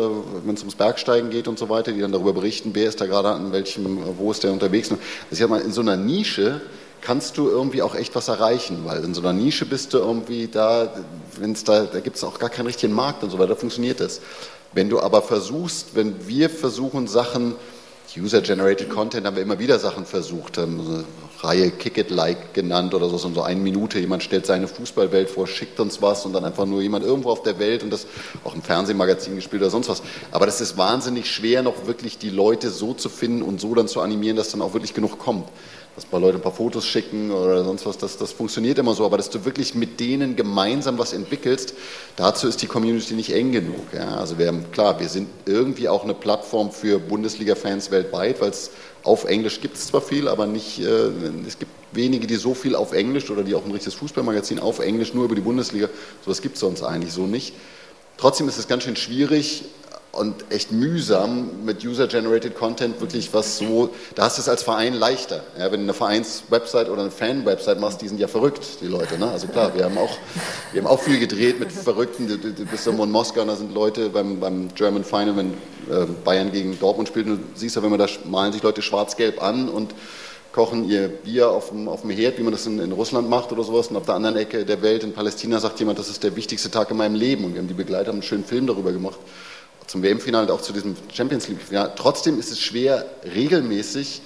wenn es ums Bergsteigen geht und so weiter, die dann darüber berichten, wer ist da gerade an welchem, wo ist der unterwegs. Ist ja mal in so einer Nische kannst du irgendwie auch echt was erreichen, weil in so einer Nische bist du irgendwie da, wenn es da, da gibt es auch gar keinen richtigen Markt und so weiter, funktioniert das. Wenn du aber versuchst, wenn wir versuchen, Sachen User-Generated Content haben wir immer wieder Sachen versucht, haben eine Reihe Kick It Like genannt oder so, so eine Minute. Jemand stellt seine Fußballwelt vor, schickt uns was und dann einfach nur jemand irgendwo auf der Welt und das auch im Fernsehmagazin gespielt oder sonst was. Aber das ist wahnsinnig schwer, noch wirklich die Leute so zu finden und so dann zu animieren, dass dann auch wirklich genug kommt dass ein paar Leute ein paar Fotos schicken oder sonst was, das, das funktioniert immer so, aber dass du wirklich mit denen gemeinsam was entwickelst, dazu ist die Community nicht eng genug. Ja? Also wir haben, klar, wir sind irgendwie auch eine Plattform für Bundesliga-Fans weltweit, weil es auf Englisch gibt es zwar viel, aber nicht, äh, es gibt wenige, die so viel auf Englisch oder die auch ein richtiges Fußballmagazin auf Englisch nur über die Bundesliga, sowas gibt es sonst eigentlich so nicht. Trotzdem ist es ganz schön schwierig, und echt mühsam mit User-Generated Content wirklich was so, da hast du es als Verein leichter. Ja, wenn du eine Vereins-Website oder eine Fan-Website machst, die sind ja verrückt, die Leute. Ne? Also klar, wir haben, auch, wir haben auch viel gedreht mit Verrückten. Du, du bist irgendwo in Moskau und da sind Leute beim, beim German Final, wenn äh, Bayern gegen Dortmund spielt, und du siehst ja, wenn man da malen sich Leute schwarz-gelb an und kochen ihr Bier auf dem, auf dem Herd, wie man das in, in, Russland macht oder sowas. Und auf der anderen Ecke der Welt, in Palästina, sagt jemand, das ist der wichtigste Tag in meinem Leben. Und wir haben die Begleiter einen schönen Film darüber gemacht zum WM-Finale und auch zu diesem Champions League-Finale. Trotzdem ist es schwer, regelmäßig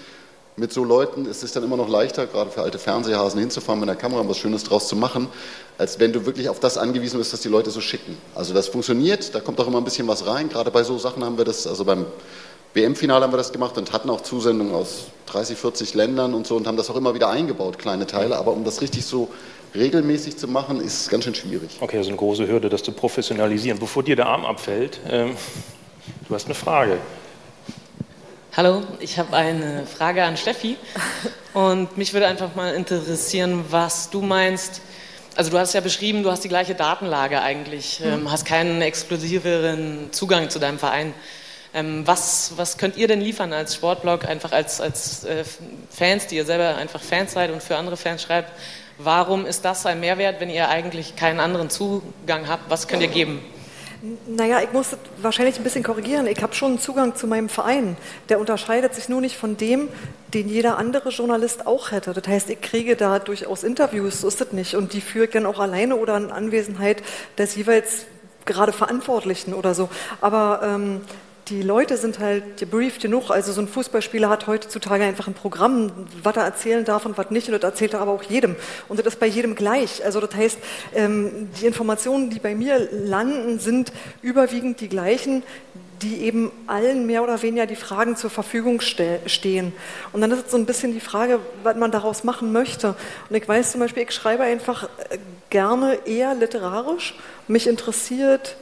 mit so Leuten, es ist dann immer noch leichter, gerade für alte Fernsehhasen hinzufahren mit einer Kamera und was Schönes draus zu machen, als wenn du wirklich auf das angewiesen bist, dass die Leute so schicken. Also das funktioniert, da kommt auch immer ein bisschen was rein. Gerade bei so Sachen haben wir das, also beim WM-Finale haben wir das gemacht und hatten auch Zusendungen aus 30, 40 Ländern und so und haben das auch immer wieder eingebaut, kleine Teile. Aber um das richtig so regelmäßig zu machen, ist ganz schön schwierig. Okay, also eine große Hürde, das zu professionalisieren. Bevor dir der Arm abfällt, ähm, du hast eine Frage. Hallo, ich habe eine Frage an Steffi und mich würde einfach mal interessieren, was du meinst. Also du hast ja beschrieben, du hast die gleiche Datenlage eigentlich, mhm. ähm, hast keinen exklusiveren Zugang zu deinem Verein. Ähm, was, was könnt ihr denn liefern als Sportblog, einfach als, als äh, Fans, die ihr selber einfach Fans seid und für andere Fans schreibt? Warum ist das ein Mehrwert, wenn ihr eigentlich keinen anderen Zugang habt? Was könnt ihr geben? Naja, ich muss wahrscheinlich ein bisschen korrigieren. Ich habe schon einen Zugang zu meinem Verein. Der unterscheidet sich nur nicht von dem, den jeder andere Journalist auch hätte. Das heißt, ich kriege da durchaus Interviews, so ist das nicht. Und die führe ich dann auch alleine oder in Anwesenheit des jeweils gerade Verantwortlichen oder so. Aber ähm, die Leute sind halt gebrieft genug. Also so ein Fußballspieler hat heutzutage einfach ein Programm, was er erzählen darf und was nicht. Und das erzählt er aber auch jedem. Und das ist bei jedem gleich. Also das heißt, ähm, die Informationen, die bei mir landen, sind überwiegend die gleichen, die eben allen mehr oder weniger die Fragen zur Verfügung stehen. Und dann ist so ein bisschen die Frage, was man daraus machen möchte. Und ich weiß zum Beispiel, ich schreibe einfach äh, gerne eher literarisch. Mich interessiert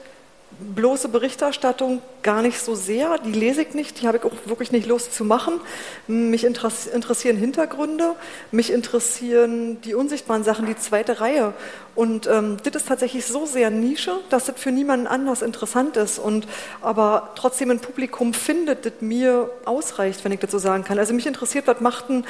bloße Berichterstattung gar nicht so sehr. Die lese ich nicht, die habe ich auch wirklich nicht Lust zu machen. Mich interessieren Hintergründe, mich interessieren die unsichtbaren Sachen, die zweite Reihe. Und ähm, das ist tatsächlich so sehr Nische, dass das für niemanden anders interessant ist und aber trotzdem ein Publikum findet, das mir ausreicht, wenn ich das so sagen kann. Also mich interessiert, was macht ein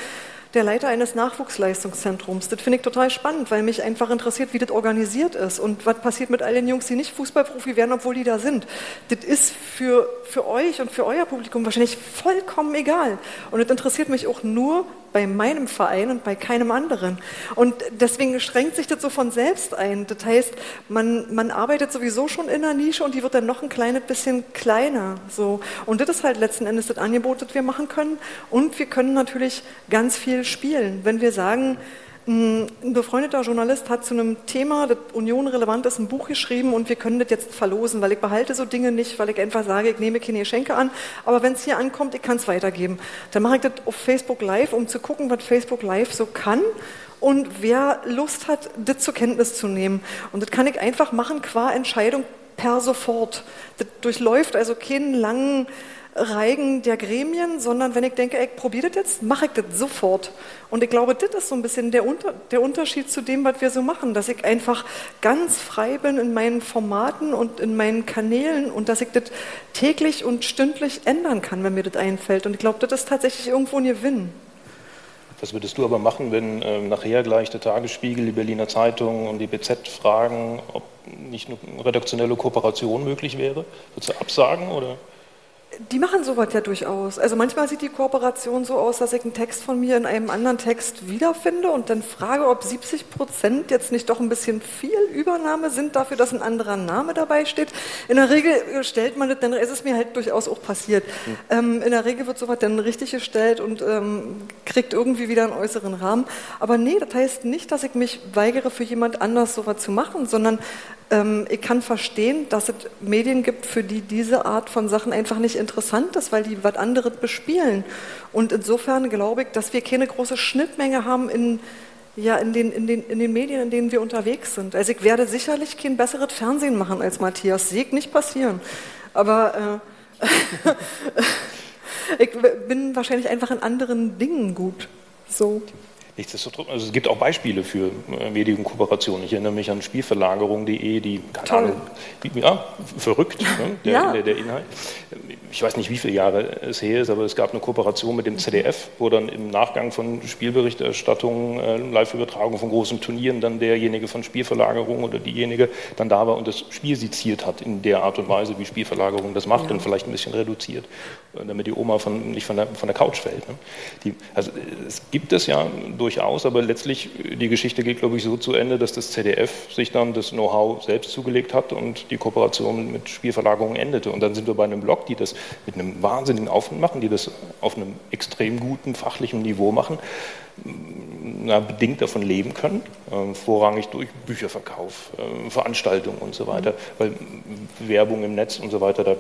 der Leiter eines Nachwuchsleistungszentrums. Das finde ich total spannend, weil mich einfach interessiert, wie das organisiert ist und was passiert mit all den Jungs, die nicht Fußballprofi werden, obwohl die da sind. Das ist für, für euch und für euer Publikum wahrscheinlich vollkommen egal. Und das interessiert mich auch nur bei meinem Verein und bei keinem anderen. Und deswegen schränkt sich das so von selbst ein. Das heißt, man, man arbeitet sowieso schon in einer Nische und die wird dann noch ein kleines bisschen kleiner. So. Und das ist halt letzten Endes das Angebot, das wir machen können. Und wir können natürlich ganz viel spielen. Wenn wir sagen, ein befreundeter Journalist hat zu einem Thema, das Union relevant ist, ein Buch geschrieben und wir können das jetzt verlosen, weil ich behalte so Dinge nicht, weil ich einfach sage, ich nehme keine Geschenke an, aber wenn es hier ankommt, ich kann es weitergeben. Dann mache ich das auf Facebook Live, um zu gucken, was Facebook Live so kann und wer Lust hat, das zur Kenntnis zu nehmen. Und das kann ich einfach machen qua Entscheidung per sofort. Das durchläuft also keinen langen Reigen der Gremien, sondern wenn ich denke, ich probiere das jetzt, mache ich das sofort. Und ich glaube, das ist so ein bisschen der, Unter der Unterschied zu dem, was wir so machen, dass ich einfach ganz frei bin in meinen Formaten und in meinen Kanälen und dass ich das täglich und stündlich ändern kann, wenn mir das einfällt. Und ich glaube, das ist tatsächlich irgendwo ein Gewinn. Was würdest du aber machen, wenn äh, nachher gleich der Tagesspiegel, die Berliner Zeitung und die BZ fragen, ob nicht eine redaktionelle Kooperation möglich wäre? Würdest du absagen oder? Die machen sowas ja durchaus. Also manchmal sieht die Kooperation so aus, dass ich einen Text von mir in einem anderen Text wiederfinde und dann frage, ob 70 Prozent jetzt nicht doch ein bisschen viel Übernahme sind dafür, dass ein anderer Name dabei steht. In der Regel stellt man das, dann ist es mir halt durchaus auch passiert. Mhm. Ähm, in der Regel wird sowas dann richtig gestellt und ähm, kriegt irgendwie wieder einen äußeren Rahmen. Aber nee, das heißt nicht, dass ich mich weigere, für jemand anders sowas zu machen, sondern ich kann verstehen, dass es Medien gibt, für die diese Art von Sachen einfach nicht interessant ist, weil die was anderes bespielen. Und insofern glaube ich, dass wir keine große Schnittmenge haben in, ja, in, den, in, den, in den Medien, in denen wir unterwegs sind. Also ich werde sicherlich kein besseres Fernsehen machen als Matthias. Sieg nicht passieren. Aber äh, ich bin wahrscheinlich einfach in anderen Dingen gut. So. Nichtsdestotrotz, also es gibt auch Beispiele für äh, Medienkooperationen. Ich erinnere mich an Spielverlagerung.de, die, keine. Ahnung, ja, verrückt, ne, der, Ja. der, der Inhalt. Ich weiß nicht, wie viele Jahre es her ist, aber es gab eine Kooperation mit dem ZDF, wo dann im Nachgang von Spielberichterstattungen, äh, Live-Übertragung von großen Turnieren dann derjenige von Spielverlagerung oder diejenige dann da war und das Spiel seziert hat in der Art und Weise, wie Spielverlagerung das macht und vielleicht ein bisschen reduziert, äh, damit die Oma von, nicht von der, von der Couch fällt. Ne? Die, also äh, es gibt es ja durchaus, aber letztlich die Geschichte geht, glaube ich, so zu Ende, dass das ZDF sich dann das Know-how selbst zugelegt hat und die Kooperation mit Spielverlagerungen endete. Und dann sind wir bei einem Blog, die das mit einem wahnsinnigen Aufwand machen, die das auf einem extrem guten fachlichen Niveau machen, na, bedingt davon leben können, äh, vorrangig durch Bücherverkauf, äh, Veranstaltungen und so weiter, weil Werbung im Netz und so weiter, da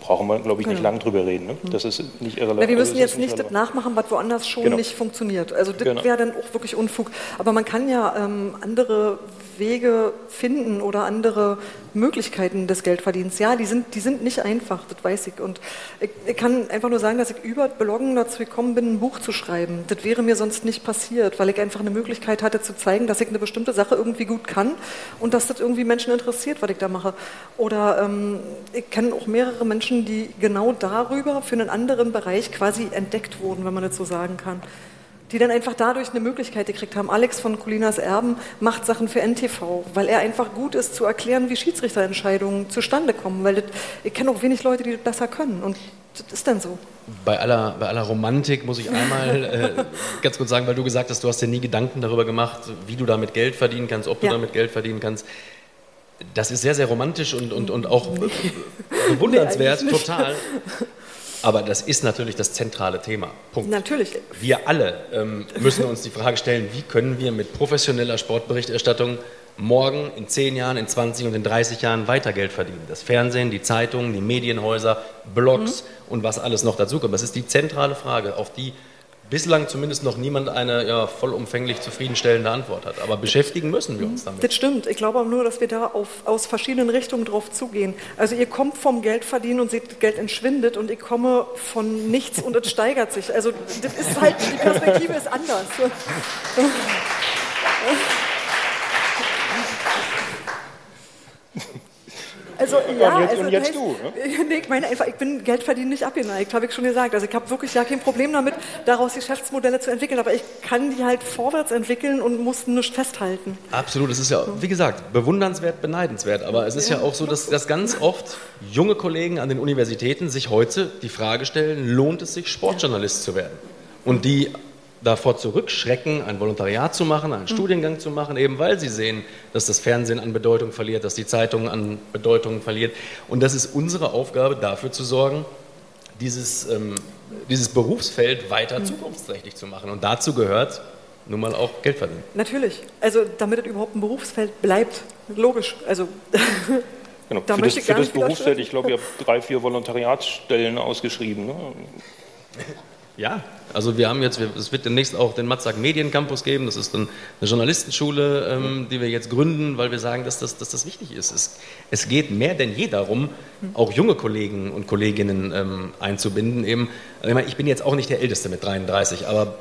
brauchen wir, glaube ich, nicht Genau. lange drüber reden. Ne? Das ist nicht irrelevant. Na, wir müssen also jetzt ist nicht das nachmachen, was woanders schon Genau. nicht funktioniert. Also das Genau. wäre dann auch wirklich Unfug. Aber man kann ja ähm, andere Wege finden oder andere Möglichkeiten des Geldverdienens. Ja, die sind, die sind nicht einfach, das weiß ich. Und ich, ich kann einfach nur sagen, dass ich über Bloggen dazu gekommen bin, ein Buch zu schreiben. Das wäre mir sonst nicht passiert, weil ich einfach eine Möglichkeit hatte zu zeigen, dass ich eine bestimmte Sache irgendwie gut kann und dass das irgendwie Menschen interessiert, was ich da mache. Oder ähm, ich kenne auch mehrere Menschen, die genau darüber für einen anderen Bereich quasi entdeckt wurden, wenn man das so sagen kann. Die dann einfach dadurch eine Möglichkeit gekriegt haben. Alex von Colinas Erben macht Sachen für NTV, weil er einfach gut ist zu erklären, wie Schiedsrichterentscheidungen zustande kommen. Weil das, ich kenne auch wenig Leute, die das besser können. Und das ist dann so. Bei aller, bei aller Romantik muss ich einmal äh, ganz kurz sagen, weil du gesagt hast, du hast dir nie Gedanken darüber gemacht, wie du damit Geld verdienen kannst, ob du Ja. damit Geld verdienen kannst. Das ist sehr, sehr romantisch und, und, und auch bewundernswert, Nee, total. Aber das ist natürlich das zentrale Thema. Punkt. Natürlich. Wir alle ähm, müssen uns die Frage stellen, wie können wir mit professioneller Sportberichterstattung morgen, in 10 Jahren, in 20 und in 30 Jahren weiter Geld verdienen. Das Fernsehen, die Zeitungen, die Medienhäuser, Blogs und was alles noch dazu kommt. Das ist die zentrale Frage, auf die bislang zumindest noch niemand eine ja, vollumfänglich zufriedenstellende Antwort hat. Aber beschäftigen müssen wir uns damit. Das stimmt. Ich glaube aber nur, dass wir da auf, aus verschiedenen Richtungen drauf zugehen. Also ihr kommt vom Geld verdienen und seht, Geld entschwindet und ich komme von nichts und es steigert sich. Also das ist halt, die Perspektive ist anders. Also ja, und jetzt- also und jetzt das du, Nee, ich meine einfach, ich bin Geld verdienen nicht abgeneigt, habe ich schon gesagt. Also ich habe wirklich ja kein Problem damit, daraus Geschäftsmodelle zu entwickeln, aber ich kann die halt vorwärts entwickeln und muss nicht festhalten. Absolut, es ist ja, wie gesagt, bewundernswert, beneidenswert. Aber es ist ja auch so, dass, dass ganz oft junge Kollegen an den Universitäten sich heute die Frage stellen, lohnt es sich, Sportjournalist zu werden? Und die davor zurückschrecken, ein Volontariat zu machen, einen Studiengang zu machen, eben weil sie sehen, dass das Fernsehen an Bedeutung verliert, dass die Zeitung an Bedeutung verliert. Und das ist unsere Aufgabe, dafür zu sorgen, dieses, ähm, dieses Berufsfeld weiter zukunftsträchtig zu machen. Und dazu gehört nun mal auch Geld verdienen. Natürlich. Also damit es überhaupt ein Berufsfeld bleibt. Logisch. Also Genau. Da für das, möchte ich für gar das nicht Berufsfeld, ich glaube, ihr habt drei, vier Volontariatsstellen ausgeschrieben. Ne? Ja, also wir haben jetzt, es wird demnächst auch den Matzak Mediencampus geben. Das ist eine Journalistenschule, ähm, die wir jetzt gründen, weil wir sagen, dass das, dass das wichtig ist. Es, geht mehr denn je darum, auch junge Kollegen und Kolleginnen ähm, einzubinden. Also ich bin jetzt auch nicht der Älteste mit 33, aber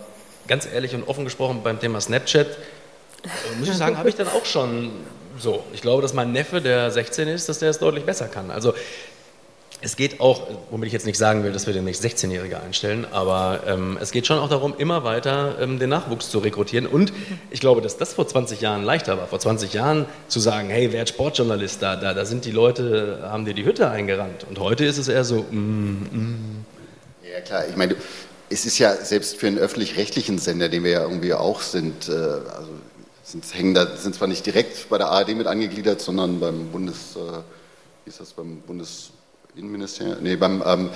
ganz ehrlich und offen gesprochen beim Thema Snapchat, äh, muss ich sagen, habe ich dann auch schon so. Ich glaube, dass mein Neffe, der 16 ist, dass der es deutlich besser kann. Also es geht auch, womit ich jetzt nicht sagen will, dass wir demnächst 16-Jährige einstellen, aber ähm, es geht schon auch darum, immer weiter ähm, den Nachwuchs zu rekrutieren. Und ich glaube, dass das vor 20 Jahren leichter war. Vor 20 Jahren zu sagen, hey, wer Sportjournalist, da, da, da sind die Leute, haben dir die Hütte eingerannt. Und heute ist es eher so, mm, mm. Ja, klar. Ich meine, es ist ja selbst für einen öffentlich-rechtlichen Sender, den wir ja irgendwie auch sind, äh, also sind, hängen da, sind zwar nicht direkt bei der ARD mit angegliedert, sondern beim Bundes, äh, wie ist das, beim Bundesinnenministerium, nee, beim ähm,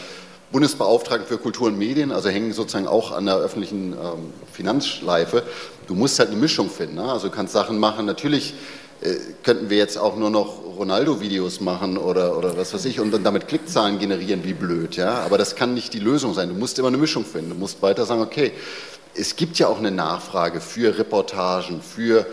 Bundesbeauftragten für Kultur und Medien, also hängen sozusagen auch an der öffentlichen ähm, Finanzschleife. Du musst halt eine Mischung finden. Ne? Also du kannst Sachen machen, natürlich äh, könnten wir jetzt auch nur noch Ronaldo-Videos machen oder, oder was weiß ich und dann damit Klickzahlen generieren wie blöd, ja. Aber das kann nicht die Lösung sein. Du musst immer eine Mischung finden. Du musst weiter sagen, okay, es gibt ja auch eine Nachfrage für Reportagen, für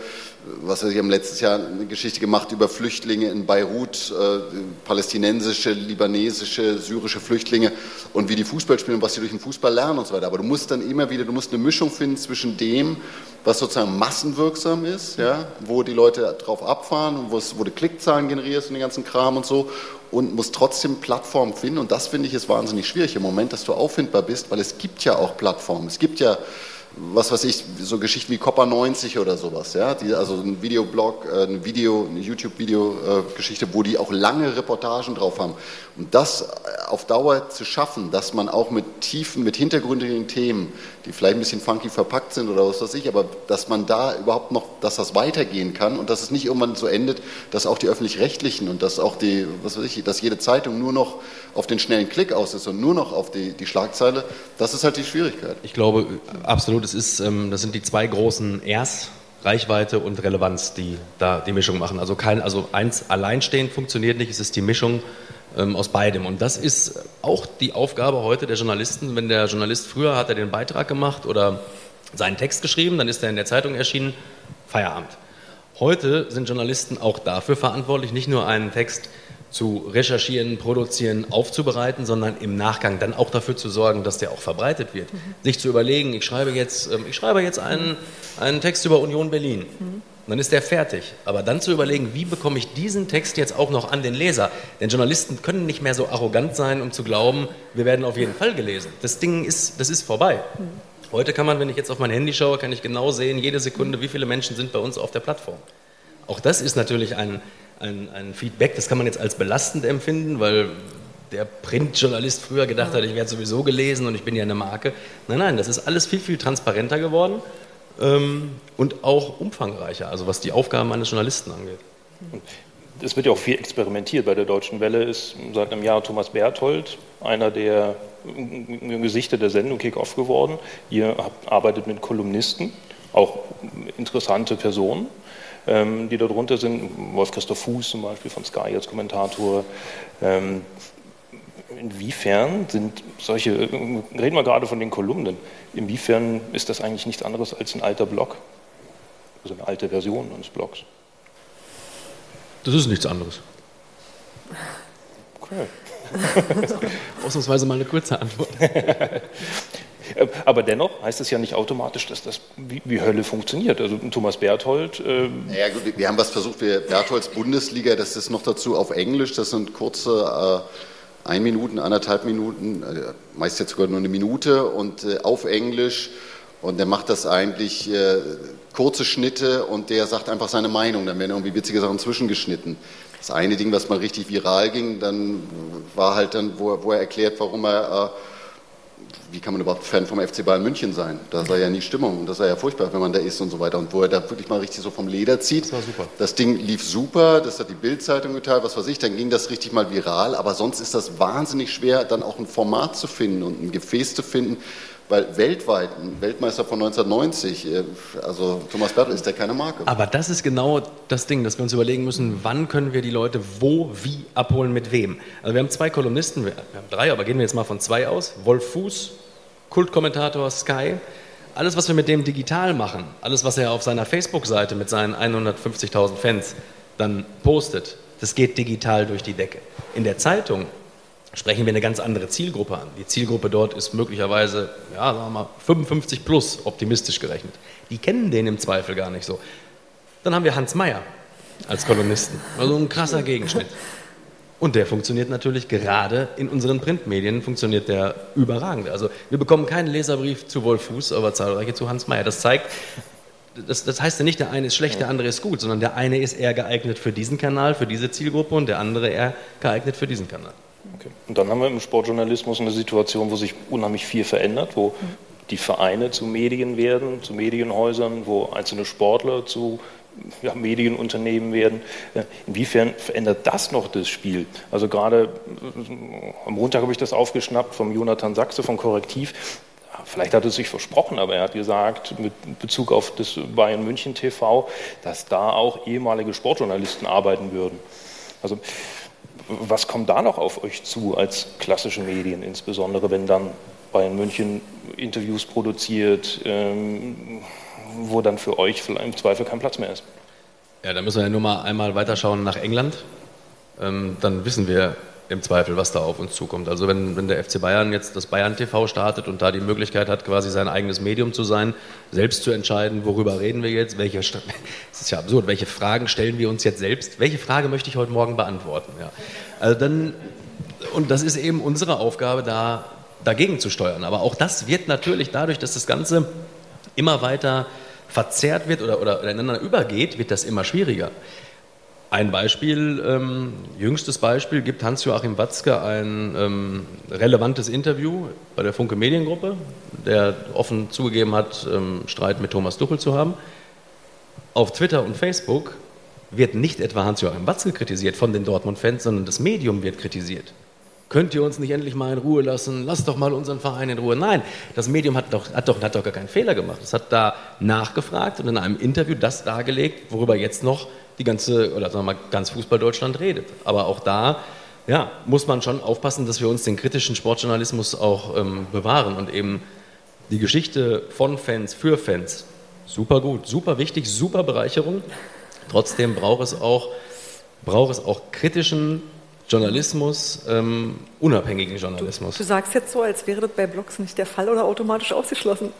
was weiß ich, haben letztes Jahr eine Geschichte gemacht über Flüchtlinge in Beirut, äh, palästinensische, libanesische, syrische Flüchtlinge und wie die Fußball spielen und was sie durch den Fußball lernen und so weiter. Aber du musst dann immer wieder, du musst eine Mischung finden zwischen dem, was sozusagen massenwirksam ist, ja, wo die Leute drauf abfahren und wo du Klickzahlen generierst und den ganzen Kram und so und musst trotzdem Plattformen finden und das finde ich ist wahnsinnig schwierig im Moment, dass du auffindbar bist, weil es gibt ja auch Plattformen, es gibt ja was weiß ich, so Geschichten wie Copper 90 oder sowas, ja, die, also ein Videoblog, äh, ein Video, eine YouTube-Video-Geschichte, wo die auch lange Reportagen drauf haben. Und das auf Dauer zu schaffen, dass man auch mit tiefen, mit hintergründigen Themen, die vielleicht ein bisschen funky verpackt sind oder was weiß ich, aber dass man da überhaupt noch, dass das weitergehen kann und dass es nicht irgendwann so endet, dass auch die öffentlich-rechtlichen und dass auch die, was weiß ich, dass jede Zeitung nur noch auf den schnellen Klick aus ist und nur noch auf die, die Schlagzeile, das ist halt die Schwierigkeit. Ich glaube, absolut, das, ist, ähm, das sind die zwei großen Rs, Reichweite und Relevanz, die da die Mischung machen. Also, kein, also eins alleinstehend funktioniert nicht, es ist die Mischung ähm, aus beidem. Und das ist auch die Aufgabe heute der Journalisten. Wenn der Journalist früher hat er den Beitrag gemacht oder seinen Text geschrieben, dann ist er in der Zeitung erschienen, Feierabend. Heute sind Journalisten auch dafür verantwortlich, nicht nur einen Text zu recherchieren, produzieren, aufzubereiten, sondern im Nachgang dann auch dafür zu sorgen, dass der auch verbreitet wird. Mhm. Sich zu überlegen, ich schreibe jetzt, ähm, ich schreibe jetzt einen, einen Text über Union Berlin. Mhm. dann ist der fertig. Aber dann zu überlegen, wie bekomme ich diesen Text jetzt auch noch an den Leser? Denn Journalisten können nicht mehr so arrogant sein, um zu glauben, wir werden auf jeden Fall gelesen. Das Ding ist, das ist vorbei. Mhm. Heute kann man, wenn ich jetzt auf mein Handy schaue, kann ich genau sehen, jede Sekunde, wie viele Menschen sind bei uns auf der Plattform. Auch das ist natürlich ein, ein, ein Feedback, das kann man jetzt als belastend empfinden, weil der Printjournalist früher gedacht hat, ich werde sowieso gelesen und ich bin ja eine Marke. Nein, nein, das ist alles viel, viel transparenter geworden ähm, und auch umfangreicher, also was die Aufgaben eines Journalisten angeht. Es wird ja auch viel experimentiert. Bei der Deutschen Welle ist seit einem Jahr Thomas Berthold einer der Gesichter der Sendung Kick-Off geworden. Ihr arbeitet mit Kolumnisten, auch interessante Personen ähm, die darunter sind. Wolf-Christoph Fuß zum Beispiel von Sky als Kommentator. Ähm, inwiefern sind solche, reden wir gerade von den Kolumnen, inwiefern ist das eigentlich nichts anderes als ein alter Blog? Also eine alte Version eines Blogs? Das ist nichts anderes. Okay. Ausnahmsweise mal eine kurze Antwort. Äh, aber dennoch heißt es ja nicht automatisch, dass das wie, wie Hölle funktioniert. Also Thomas Berthold. Äh ja, gut, wir haben was versucht, wir, Bertholds Bundesliga, das ist noch dazu auf Englisch, das sind kurze. Äh, ein Minuten, anderthalb Minuten, äh, meist jetzt sogar nur eine Minute und äh, auf Englisch. Und der macht das eigentlich äh, kurze Schnitte und der sagt einfach seine Meinung. Dann werden irgendwie witzige Sachen zwischengeschnitten. Das eine Ding, was mal richtig viral ging, dann war halt dann, wo, wo er erklärt, warum er äh, wie kann man überhaupt Fan vom FC Bayern München sein? Da sei ja nie Stimmung und das sei ja furchtbar, wenn man da ist und so weiter. Und wo er da wirklich mal richtig so vom Leder zieht. Das war super. Das Ding lief super, das hat die Bildzeitung geteilt, was weiß ich, dann ging das richtig mal viral. Aber sonst ist das wahnsinnig schwer, dann auch ein Format zu finden und ein Gefäß zu finden, weil weltweit, ein Weltmeister von 1990, äh, also Thomas Bertel ist ja keine Marke. Aber das ist genau das Ding, dass wir uns überlegen müssen, wann können wir die Leute wo, wie abholen, mit wem. Also wir haben zwei Kolumnisten, wir haben drei, aber gehen wir jetzt mal von zwei aus. Wolf Fuß, Kultkommentator Sky. Alles, was wir mit dem digital machen, alles, was er auf seiner Facebook-Seite mit seinen 150.000 Fans dann postet, das geht digital durch die Decke. In der Zeitung sprechen wir eine ganz andere Zielgruppe an. Die Zielgruppe dort ist möglicherweise, ja, sagen wir mal, 55 plus optimistisch gerechnet. Die kennen den im Zweifel gar nicht so. Dann haben wir Hans Meyer als Kolumnisten. Also ein krasser Gegenschnitt. Und der funktioniert natürlich gerade in unseren Printmedien, funktioniert der überragend. Also wir bekommen keinen Leserbrief zu Wolf Fuß, aber zahlreiche zu Hans Meyer. Das zeigt, das, das, heißt ja nicht, der eine ist schlecht, der andere ist gut, sondern der eine ist eher geeignet für diesen Kanal, für diese Zielgruppe und der andere eher geeignet für diesen Kanal. Okay. Und dann haben wir im Sportjournalismus eine Situation, wo sich unheimlich viel verändert, wo die Vereine zu Medien werden, zu Medienhäusern, wo einzelne Sportler zu ja, Medienunternehmen werden. Inwiefern verändert das noch das Spiel? Also gerade äh, am Montag habe ich das aufgeschnappt vom Jonathan Sachse von Korrektiv. Vielleicht hat er sich versprochen, aber er hat gesagt, mit Bezug auf das Bayern München TV, dass da auch ehemalige Sportjournalisten arbeiten würden. Also was kommt da noch auf euch zu als klassische Medien, insbesondere wenn dann Bayern München Interviews produziert, ähm, wo dann für euch im Zweifel kein Platz mehr ist? Ja, da müssen wir ja nur mal einmal weiterschauen nach England. Ähm, dann wissen wir im Zweifel, was da auf uns zukommt. Also wenn, wenn der FC Bayern jetzt das Bayern TV startet und da die Möglichkeit hat, quasi sein eigenes Medium zu sein, selbst zu entscheiden, worüber reden wir jetzt, welche, es ist ja absurd, welche Fragen stellen wir uns jetzt selbst, welche Frage möchte ich heute Morgen beantworten. Ja. Also dann, und das ist eben unsere Aufgabe, da dagegen zu steuern. Aber auch das wird natürlich dadurch, dass das Ganze immer weiter verzerrt wird oder, oder ineinander übergeht, wird das immer schwieriger. Ein Beispiel, ähm, jüngstes Beispiel, gibt Hans-Joachim Watzke ein ähm, relevantes Interview bei der Funke Mediengruppe, der offen zugegeben hat, ähm, Streit mit Thomas Duchel zu haben. Auf Twitter und Facebook wird nicht etwa Hans-Joachim Watzke kritisiert von den Dortmund-Fans, sondern das Medium wird kritisiert. Könnt ihr uns nicht endlich mal in Ruhe lassen? Lasst doch mal unseren Verein in Ruhe. Nein, das Medium hat doch, hat doch, hat doch gar keinen Fehler gemacht. Es hat da nachgefragt und in einem Interview das dargelegt, worüber jetzt noch die ganze, oder sagen wir mal, ganz Fußball-Deutschland redet. Aber auch da ja, muss man schon aufpassen, dass wir uns den kritischen Sportjournalismus auch ähm, bewahren und eben die Geschichte von Fans für Fans. Super gut, super wichtig, super Bereicherung. Trotzdem braucht es auch, braucht es auch kritischen Journalismus, ähm, unabhängigen Journalismus. Du, du, sagst jetzt so, als wäre das bei Blogs nicht der Fall oder automatisch ausgeschlossen.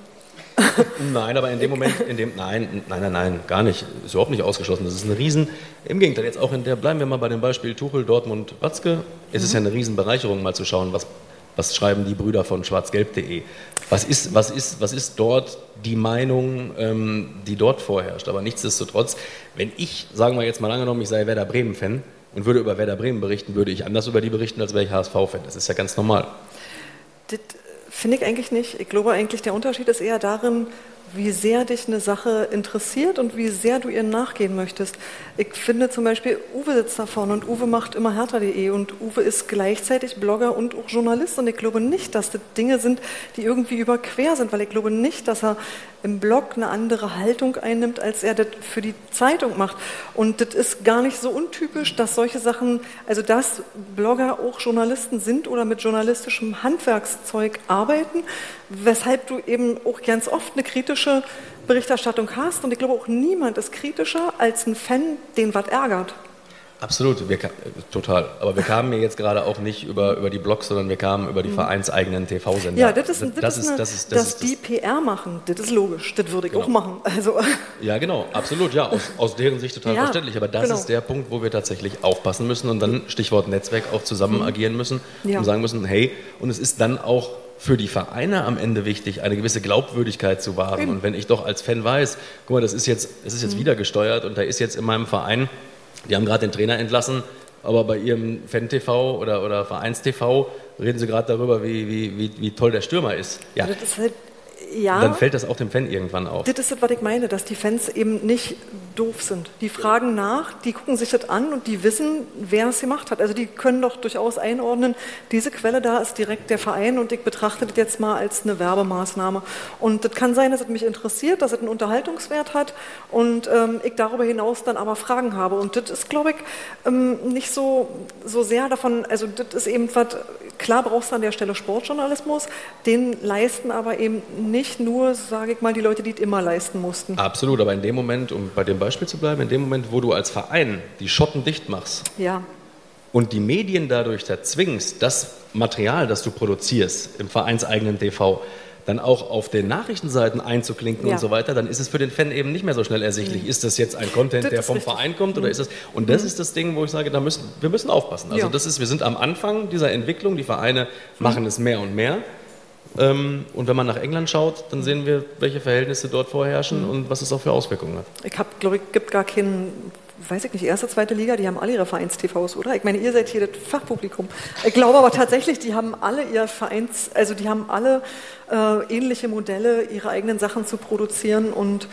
Nein, aber in dem Moment, in dem, nein, nein, nein, nein, gar nicht, ist überhaupt nicht ausgeschlossen. Das ist ein Riesen, im Gegenteil, jetzt auch in der, bleiben wir mal bei dem Beispiel Tuchel, Dortmund, Watzke, es mhm. ist ja eine Riesenbereicherung, mal zu schauen, was, was schreiben die Brüder von schwarzgelb.de. Was ist, was, ist, was ist dort die Meinung, ähm, die dort vorherrscht? Aber nichtsdestotrotz, wenn ich, sagen wir jetzt mal angenommen, ich sei Werder Bremen-Fan, und würde über Werder Bremen berichten, würde ich anders über die berichten, als wäre ich HSV-Fan. Das ist ja ganz normal. Das finde ich eigentlich nicht. Ich glaube eigentlich, der Unterschied ist eher darin, wie sehr dich eine Sache interessiert und wie sehr du ihr nachgehen möchtest. Ich finde zum Beispiel, Uwe sitzt da vorne und Uwe macht immer härter.de und Uwe ist gleichzeitig Blogger und auch Journalist und ich glaube nicht, dass das Dinge sind, die irgendwie überquer sind, weil ich glaube nicht, dass er im Blog eine andere Haltung einnimmt, als er das für die Zeitung macht. Und das ist gar nicht so untypisch, dass solche Sachen, also dass Blogger auch Journalisten sind oder mit journalistischem Handwerkszeug arbeiten, weshalb du eben auch ganz oft eine kritische Berichterstattung hast. Und ich glaube auch niemand ist kritischer als ein Fan, den was ärgert. Absolut, wir, total. Aber wir kamen ja jetzt gerade auch nicht über, über die Blogs, sondern wir kamen über die mhm. vereinseigenen TV-Sender. Ja, das ist, das, das, ist, das ist, das dass die PR machen, das ist logisch, das würde ich genau. auch machen. Also. Ja, genau, absolut, ja, aus, aus deren Sicht total ja, verständlich. Aber das genau. ist der Punkt, wo wir tatsächlich aufpassen müssen und dann, Stichwort Netzwerk, auch zusammen mhm. agieren müssen ja. und sagen müssen, hey, und es ist dann auch für die Vereine am Ende wichtig, eine gewisse Glaubwürdigkeit zu wahren. Eben. Und wenn ich doch als Fan weiß, guck mal, das ist jetzt, das ist jetzt mhm. wieder gesteuert und da ist jetzt in meinem Verein die haben gerade den Trainer entlassen, aber bei ihrem Fan-TV oder, oder Vereins-TV reden sie gerade darüber, wie, wie, wie, wie toll der Stürmer ist. Ja. Das ist halt ja. Dann fällt das auch dem Fan irgendwann auf. Das ist das, was ich meine, dass die Fans eben nicht doof sind. Die fragen nach, die gucken sich das an und die wissen, wer es gemacht hat. Also die können doch durchaus einordnen, diese Quelle da ist direkt der Verein und ich betrachte das jetzt mal als eine Werbemaßnahme. Und das kann sein, dass es mich interessiert, dass es einen Unterhaltungswert hat und ähm, ich darüber hinaus dann aber Fragen habe. Und das ist, glaube ich, ähm, nicht so, so sehr davon, also das ist eben was, klar brauchst du an der Stelle Sportjournalismus, den leisten aber eben nicht nicht nur, sage ich mal, die Leute, die es immer leisten mussten. Absolut, aber in dem Moment, um bei dem Beispiel zu bleiben, in dem Moment, wo du als Verein die Schotten dicht machst ja. und die Medien dadurch erzwingst, das Material, das du produzierst im vereinseigenen TV, dann auch auf den Nachrichtenseiten einzuklinken ja. und so weiter, dann ist es für den Fan eben nicht mehr so schnell ersichtlich. Mhm. Ist das jetzt ein Content, das der vom richtig. Verein kommt oder mhm. ist das? Und das mhm. ist das Ding, wo ich sage, da müssen wir müssen aufpassen. Also ja. das ist, wir sind am Anfang dieser Entwicklung. Die Vereine mhm. machen es mehr und mehr. Ähm, und wenn man nach England schaut, dann sehen wir, welche Verhältnisse dort vorherrschen mhm. und was es auch für Auswirkungen hat. Ich habe, glaube ich, gibt gar keinen, weiß ich nicht, erste, zweite Liga, die haben alle ihre Vereins-TVs, oder? Ich meine, ihr seid hier das Fachpublikum. Ich glaube aber tatsächlich, die haben alle ihr Vereins, also die haben alle äh, ähnliche Modelle, ihre eigenen Sachen zu produzieren und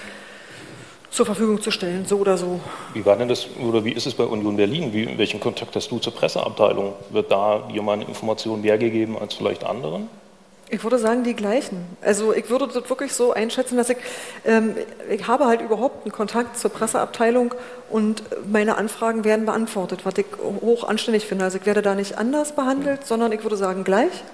zur Verfügung zu stellen, so oder so. Wie war denn das, oder wie ist es bei Union Berlin? Wie, welchen Kontakt hast du zur Presseabteilung? Wird da jemand Informationen mehr gegeben als vielleicht anderen? Ich würde sagen, die gleichen. Also ich würde das wirklich so einschätzen, dass ich, ähm, ich habe halt überhaupt einen Kontakt zur Presseabteilung und meine Anfragen werden beantwortet, was ich hoch anständig finde. Also ich werde da nicht anders behandelt, sondern ich würde sagen gleich.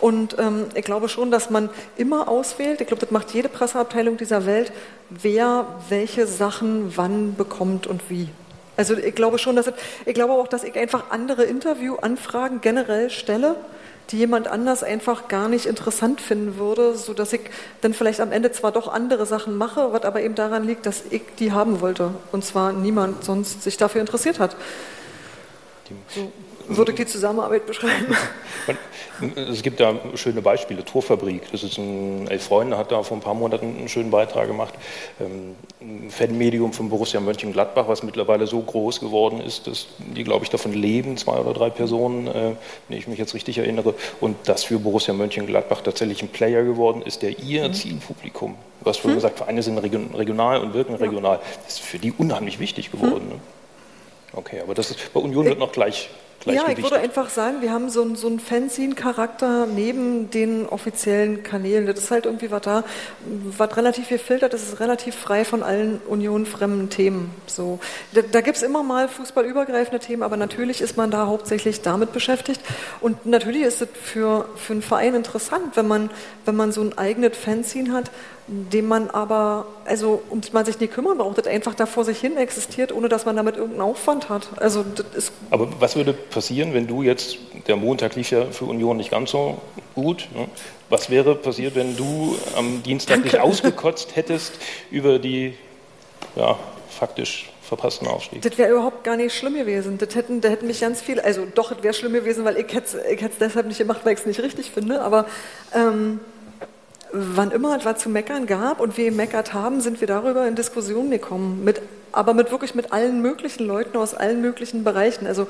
Und ähm, ich glaube schon, dass man immer auswählt, ich glaube, das macht jede Presseabteilung dieser Welt, wer welche Sachen wann bekommt und wie. Also ich glaube schon, dass es, ich glaube auch, dass ich einfach andere Interviewanfragen generell stelle, die jemand anders einfach gar nicht interessant finden würde, sodass ich dann vielleicht am Ende zwar doch andere Sachen mache, was aber eben daran liegt, dass ich die haben wollte und zwar niemand sonst sich dafür interessiert hat. So würde ich die Zusammenarbeit beschreiben. Es gibt da schöne Beispiele. Torfabrik, das ist ein Elf Freunde, hat da vor ein paar Monaten einen schönen Beitrag gemacht. Ähm, ein Fanmedium von Borussia Mönchengladbach, was mittlerweile so groß geworden ist, dass die, glaube ich, davon leben, zwei oder drei Personen, äh, wenn ich mich jetzt richtig erinnere. Und das für Borussia Mönchengladbach tatsächlich ein Player geworden ist, der ihr mhm. Zielpublikum, du hast vorhin mhm. gesagt, Vereine sind regional und wirken regional, das ist für die unheimlich wichtig geworden. Ne? Okay, aber das ist, bei Union wird noch gleich ja, ich würde einfach sagen, wir haben so, einen, so einen Fanzine-Charakter neben den offiziellen Kanälen. Das ist halt irgendwie was da, was relativ viel filtert, das ist relativ frei von allen unionfremden Themen. So, da da gibt es immer mal fußballübergreifende Themen, aber natürlich ist man da hauptsächlich damit beschäftigt. Und natürlich ist es für, für einen Verein interessant, wenn man, wenn man so ein eigenes Fanzine hat, dem man aber, also um das man sich nicht kümmern braucht, das einfach da vor sich hin existiert, ohne dass man damit irgendeinen Aufwand hat. Also das ist aber was würde passieren, wenn du jetzt, der Montag lief ja für Union nicht ganz so gut, ne? was wäre passiert, wenn du am Dienstag nicht ausgekotzt hättest über die, ja, faktisch verpassten Aufstieg. Das wäre überhaupt gar nicht schlimm gewesen. Das hätten, da hätten mich ganz viele, also doch, es wäre schlimm gewesen, weil ich hätte es deshalb nicht gemacht, weil ich es nicht richtig finde, aber ähm, wann immer es was zu meckern gab und wir meckert haben, sind wir darüber in Diskussionen gekommen. Mit, aber mit wirklich mit allen möglichen Leuten aus allen möglichen Bereichen. Also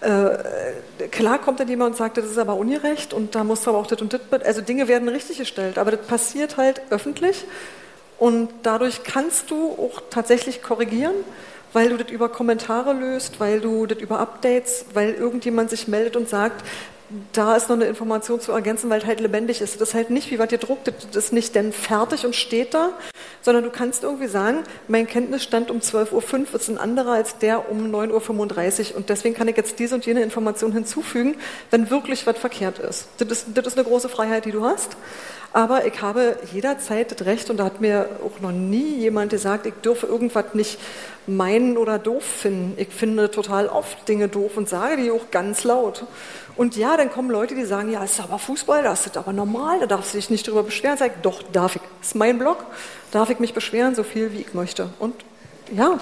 äh, klar kommt dann jemand und sagt, das ist aber ungerecht und da muss aber auch das und das. Also Dinge werden richtig gestellt, aber das passiert halt öffentlich und dadurch kannst du auch tatsächlich korrigieren weil du das über Kommentare löst, weil du das über Updates, weil irgendjemand sich meldet und sagt, da ist noch eine Information zu ergänzen, weil es halt lebendig ist. Das ist halt nicht, wie was dir druckt, das ist nicht denn fertig und steht da, sondern du kannst irgendwie sagen, mein Kenntnisstand um 12.05 Uhr ist ein anderer als der um 9.35 Uhr und deswegen kann ich jetzt diese und jene Information hinzufügen, wenn wirklich was verkehrt ist. Das ist, das ist eine große Freiheit, die du hast. Aber ich habe jederzeit das Recht, und da hat mir auch noch nie jemand gesagt, ich dürfe irgendwas nicht meinen oder doof finden. Ich finde total oft Dinge doof und sage die auch ganz laut. Und ja, dann kommen Leute, die sagen, ja, es ist aber Fußball, das ist aber normal, da darfst du dich nicht drüber beschweren. Sag ich, doch, darf ich. Das ist mein Blog, darf ich mich beschweren, so viel wie ich möchte. Und ja.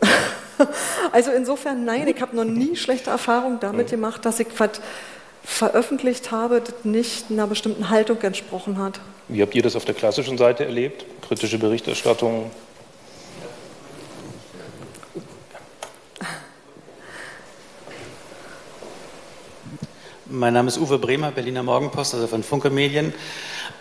also insofern, nein, ich habe noch nie schlechte Erfahrungen damit gemacht, dass ich was veröffentlicht habe, das nicht einer bestimmten Haltung entsprochen hat. Wie habt ihr das auf der klassischen Seite erlebt? Kritische Berichterstattung, Mein Name ist Uwe Bremer, Berliner Morgenpost, also von Funke Medien.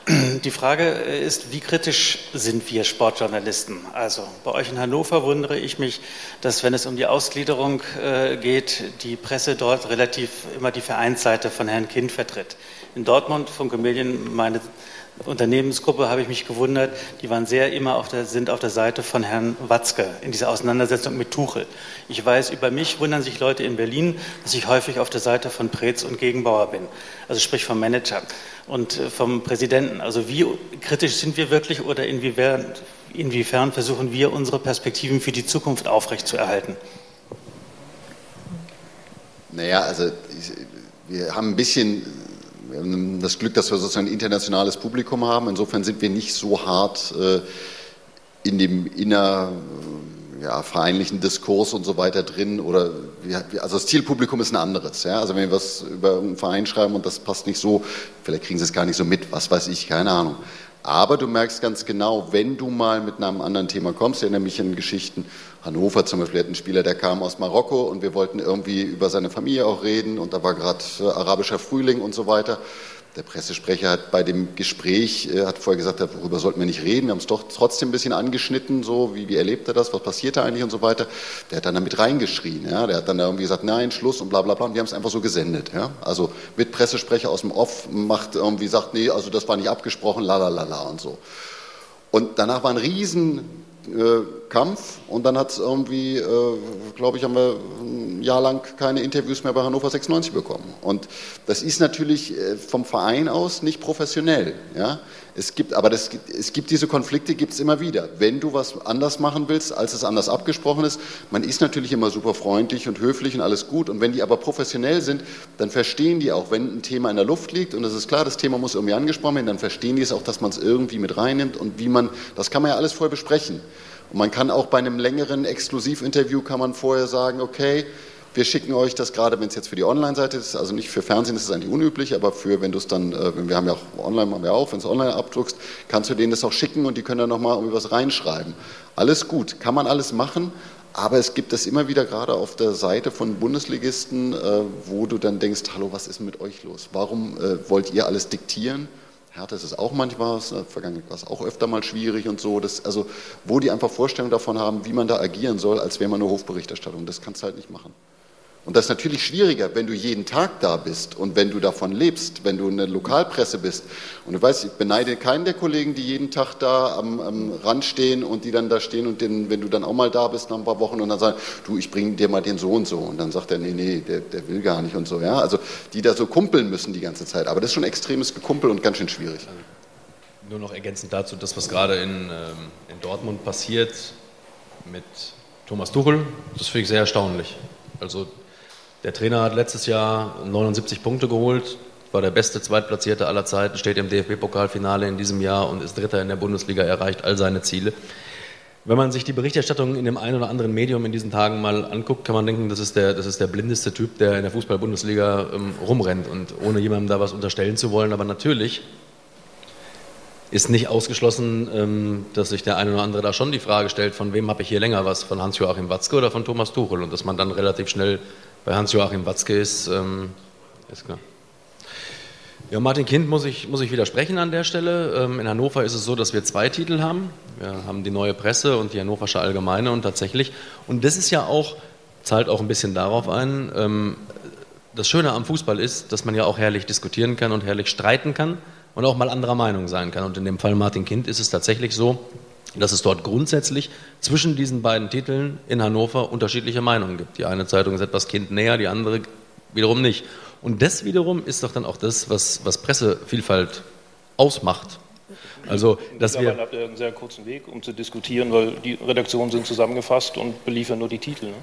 Die Frage ist, wie kritisch sind wir Sportjournalisten? Also bei euch in Hannover wundere ich mich, dass wenn es um die Ausgliederung äh, geht, die Presse dort relativ immer die Vereinsseite von Herrn Kind vertritt. In Dortmund, Funke Medien, meine Unternehmensgruppe habe ich mich gewundert, die waren sehr immer auf der, sind auf der Seite von Herrn Watzke in dieser Auseinandersetzung mit Tuchel. Ich weiß, über mich wundern sich Leute in Berlin, dass ich häufig auf der Seite von Preetz und Gegenbauer bin. Also sprich vom Manager und äh, vom Präsidenten. Also wie kritisch sind wir wirklich oder inwiefern, inwiefern versuchen wir, unsere Perspektiven für die Zukunft aufrechtzuerhalten? Naja, also wir haben ein bisschen wir haben das Glück, dass wir sozusagen ein internationales Publikum haben. Insofern sind wir nicht so hart äh, in dem inner ja, vereinlichen Diskurs und so weiter drin. Oder also das Zielpublikum ist ein anderes. Ja? Also wenn wir was über einen Verein schreiben und das passt nicht so, vielleicht kriegen sie es gar nicht so mit, was weiß ich, keine Ahnung. Aber du merkst ganz genau, wenn du mal mit einem anderen Thema kommst, ich erinnere mich an Geschichten, Hannover zum Beispiel hat einen Spieler, der kam aus Marokko und wir wollten irgendwie über seine Familie auch reden und da war gerade äh, arabischer Frühling und so weiter. Der Pressesprecher hat bei dem Gespräch, äh, hat vorher gesagt, darüber sollten wir nicht reden. Wir haben es doch trotzdem ein bisschen angeschnitten, so wie, wie erlebt er das, was passiert da eigentlich und so weiter. Der hat dann damit reingeschrien. Ja? Der hat dann irgendwie gesagt, nein, Schluss und bla bla bla. Und die haben es einfach so gesendet. Ja? Also mit Pressesprecher aus dem Off macht irgendwie, sagt, nee, also das war nicht abgesprochen, la la la la und so. Und danach war ein riesen Kampf und dann hat es irgendwie, äh, glaube ich, haben wir ein Jahr lang keine Interviews mehr bei Hannover 96 bekommen. Und das ist natürlich äh, vom Verein aus nicht professionell. Ja? Es gibt, aber das, es gibt diese Konflikte, gibt es immer wieder. Wenn du was anders machen willst, als es anders abgesprochen ist, man ist natürlich immer super freundlich und höflich und alles gut. Und wenn die aber professionell sind, dann verstehen die auch, wenn ein Thema in der Luft liegt und es ist klar, das Thema muss irgendwie angesprochen werden, dann verstehen die es auch, dass man es irgendwie mit reinnimmt und wie man, das kann man ja alles vorher besprechen. Und man kann auch bei einem längeren Exklusivinterview kann man vorher sagen, okay, wir schicken euch das gerade, wenn es jetzt für die Online-Seite ist, also nicht für Fernsehen ist es eigentlich unüblich, aber für, wenn du es dann, äh, wir haben ja auch online, machen wir auch, wenn du es online abdruckst, kannst du denen das auch schicken und die können dann nochmal irgendwie was reinschreiben. Alles gut, kann man alles machen, aber es gibt es immer wieder gerade auf der Seite von Bundesligisten, äh, wo du dann denkst, hallo, was ist mit euch los? Warum äh, wollt ihr alles diktieren? Härte ist es auch manchmal, vergangen war es auch öfter mal schwierig und so. Das, also, wo die einfach Vorstellungen davon haben, wie man da agieren soll, als wäre man eine Hofberichterstattung. Das kannst du halt nicht machen. Und das ist natürlich schwieriger, wenn du jeden Tag da bist und wenn du davon lebst, wenn du eine Lokalpresse bist. Und du weißt, ich beneide keinen der Kollegen, die jeden Tag da am, am Rand stehen und die dann da stehen und den, wenn du dann auch mal da bist nach ein paar Wochen und dann sagen, du, ich bringe dir mal den so und so. Und dann sagt er, nee, nee, der, der will gar nicht und so. Ja? Also die da so kumpeln müssen die ganze Zeit. Aber das ist schon extremes Gekumpel und ganz schön schwierig. Nur noch ergänzend dazu, das, was gerade in, ähm, in Dortmund passiert mit Thomas Tuchel, das finde ich sehr erstaunlich. Also der Trainer hat letztes Jahr 79 Punkte geholt, war der beste Zweitplatzierte aller Zeiten, steht im DFB-Pokalfinale in diesem Jahr und ist Dritter in der Bundesliga, erreicht all seine Ziele. Wenn man sich die Berichterstattung in dem einen oder anderen Medium in diesen Tagen mal anguckt, kann man denken, das ist der, das ist der blindeste Typ, der in der Fußball-Bundesliga ähm, rumrennt. Und ohne jemandem da was unterstellen zu wollen, aber natürlich ist nicht ausgeschlossen, ähm, dass sich der eine oder andere da schon die Frage stellt, von wem habe ich hier länger was, von Hans-Joachim Watzke oder von Thomas Tuchel? Und dass man dann relativ schnell bei Hans-Joachim Watzke ist, ähm, ist klar. Ja, Martin Kind muss ich, muss ich widersprechen an der Stelle. Ähm, in Hannover ist es so, dass wir zwei Titel haben. Wir haben die neue Presse und die Hannoversche Allgemeine und tatsächlich, und das ist ja auch, zahlt auch ein bisschen darauf ein, ähm, das Schöne am Fußball ist, dass man ja auch herrlich diskutieren kann und herrlich streiten kann und auch mal anderer Meinung sein kann. Und in dem Fall Martin Kind ist es tatsächlich so, dass es dort grundsätzlich zwischen diesen beiden Titeln in Hannover unterschiedliche Meinungen gibt. Die eine Zeitung ist etwas kindnäher, die andere wiederum nicht. Und das wiederum ist doch dann auch das, was, was Pressevielfalt ausmacht. Also, dass wir habt ihr einen sehr kurzen Weg, um zu diskutieren, weil die Redaktionen sind zusammengefasst und beliefern nur die Titel. Ne?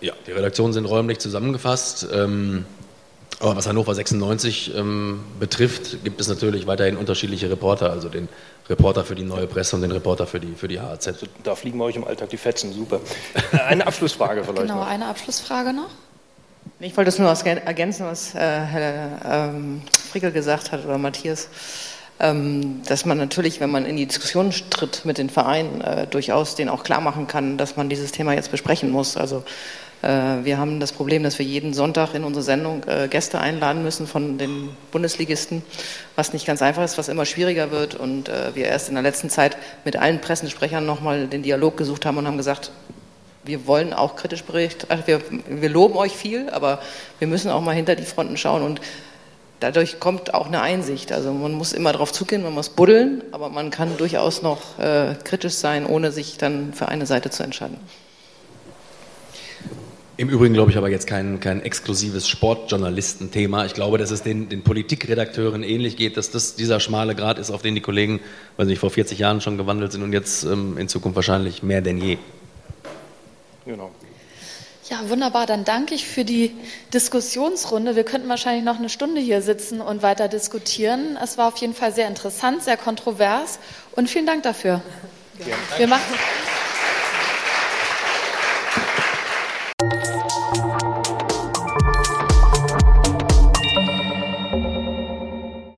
Ja, die Redaktionen sind räumlich zusammengefasst. Ähm, aber was Hannover 96 ähm, betrifft, gibt es natürlich weiterhin unterschiedliche Reporter, also den Reporter für die Neue Presse und den Reporter für die, für die HAZ. Also da fliegen wir euch im Alltag die Fetzen, super. Äh, eine Abschlussfrage vielleicht Genau, noch. eine Abschlussfrage noch. Ich wollte das nur ergänzen, was äh, Herr ähm, Frickel gesagt hat oder Matthias, ähm, dass man natürlich, wenn man in die Diskussion tritt mit den Vereinen, äh, durchaus denen auch klar machen kann, dass man dieses Thema jetzt besprechen muss. Also wir haben das Problem, dass wir jeden Sonntag in unsere Sendung äh, Gäste einladen müssen von den Bundesligisten, was nicht ganz einfach ist, was immer schwieriger wird. Und äh, wir erst in der letzten Zeit mit allen Pressensprechern nochmal den Dialog gesucht haben und haben gesagt, wir wollen auch kritisch berichten. Also wir, wir loben euch viel, aber wir müssen auch mal hinter die Fronten schauen. Und dadurch kommt auch eine Einsicht. Also man muss immer darauf zugehen, man muss buddeln, aber man kann durchaus noch äh, kritisch sein, ohne sich dann für eine Seite zu entscheiden. Im Übrigen glaube ich aber jetzt kein, kein exklusives Sportjournalistenthema. Ich glaube, dass es den, den Politikredakteuren ähnlich geht, dass das dieser schmale Grad ist, auf den die Kollegen, weiß nicht, vor 40 Jahren schon gewandelt sind und jetzt ähm, in Zukunft wahrscheinlich mehr denn je. Genau. Ja, wunderbar. Dann danke ich für die Diskussionsrunde. Wir könnten wahrscheinlich noch eine Stunde hier sitzen und weiter diskutieren. Es war auf jeden Fall sehr interessant, sehr kontrovers und vielen Dank dafür. Ja. Wir machen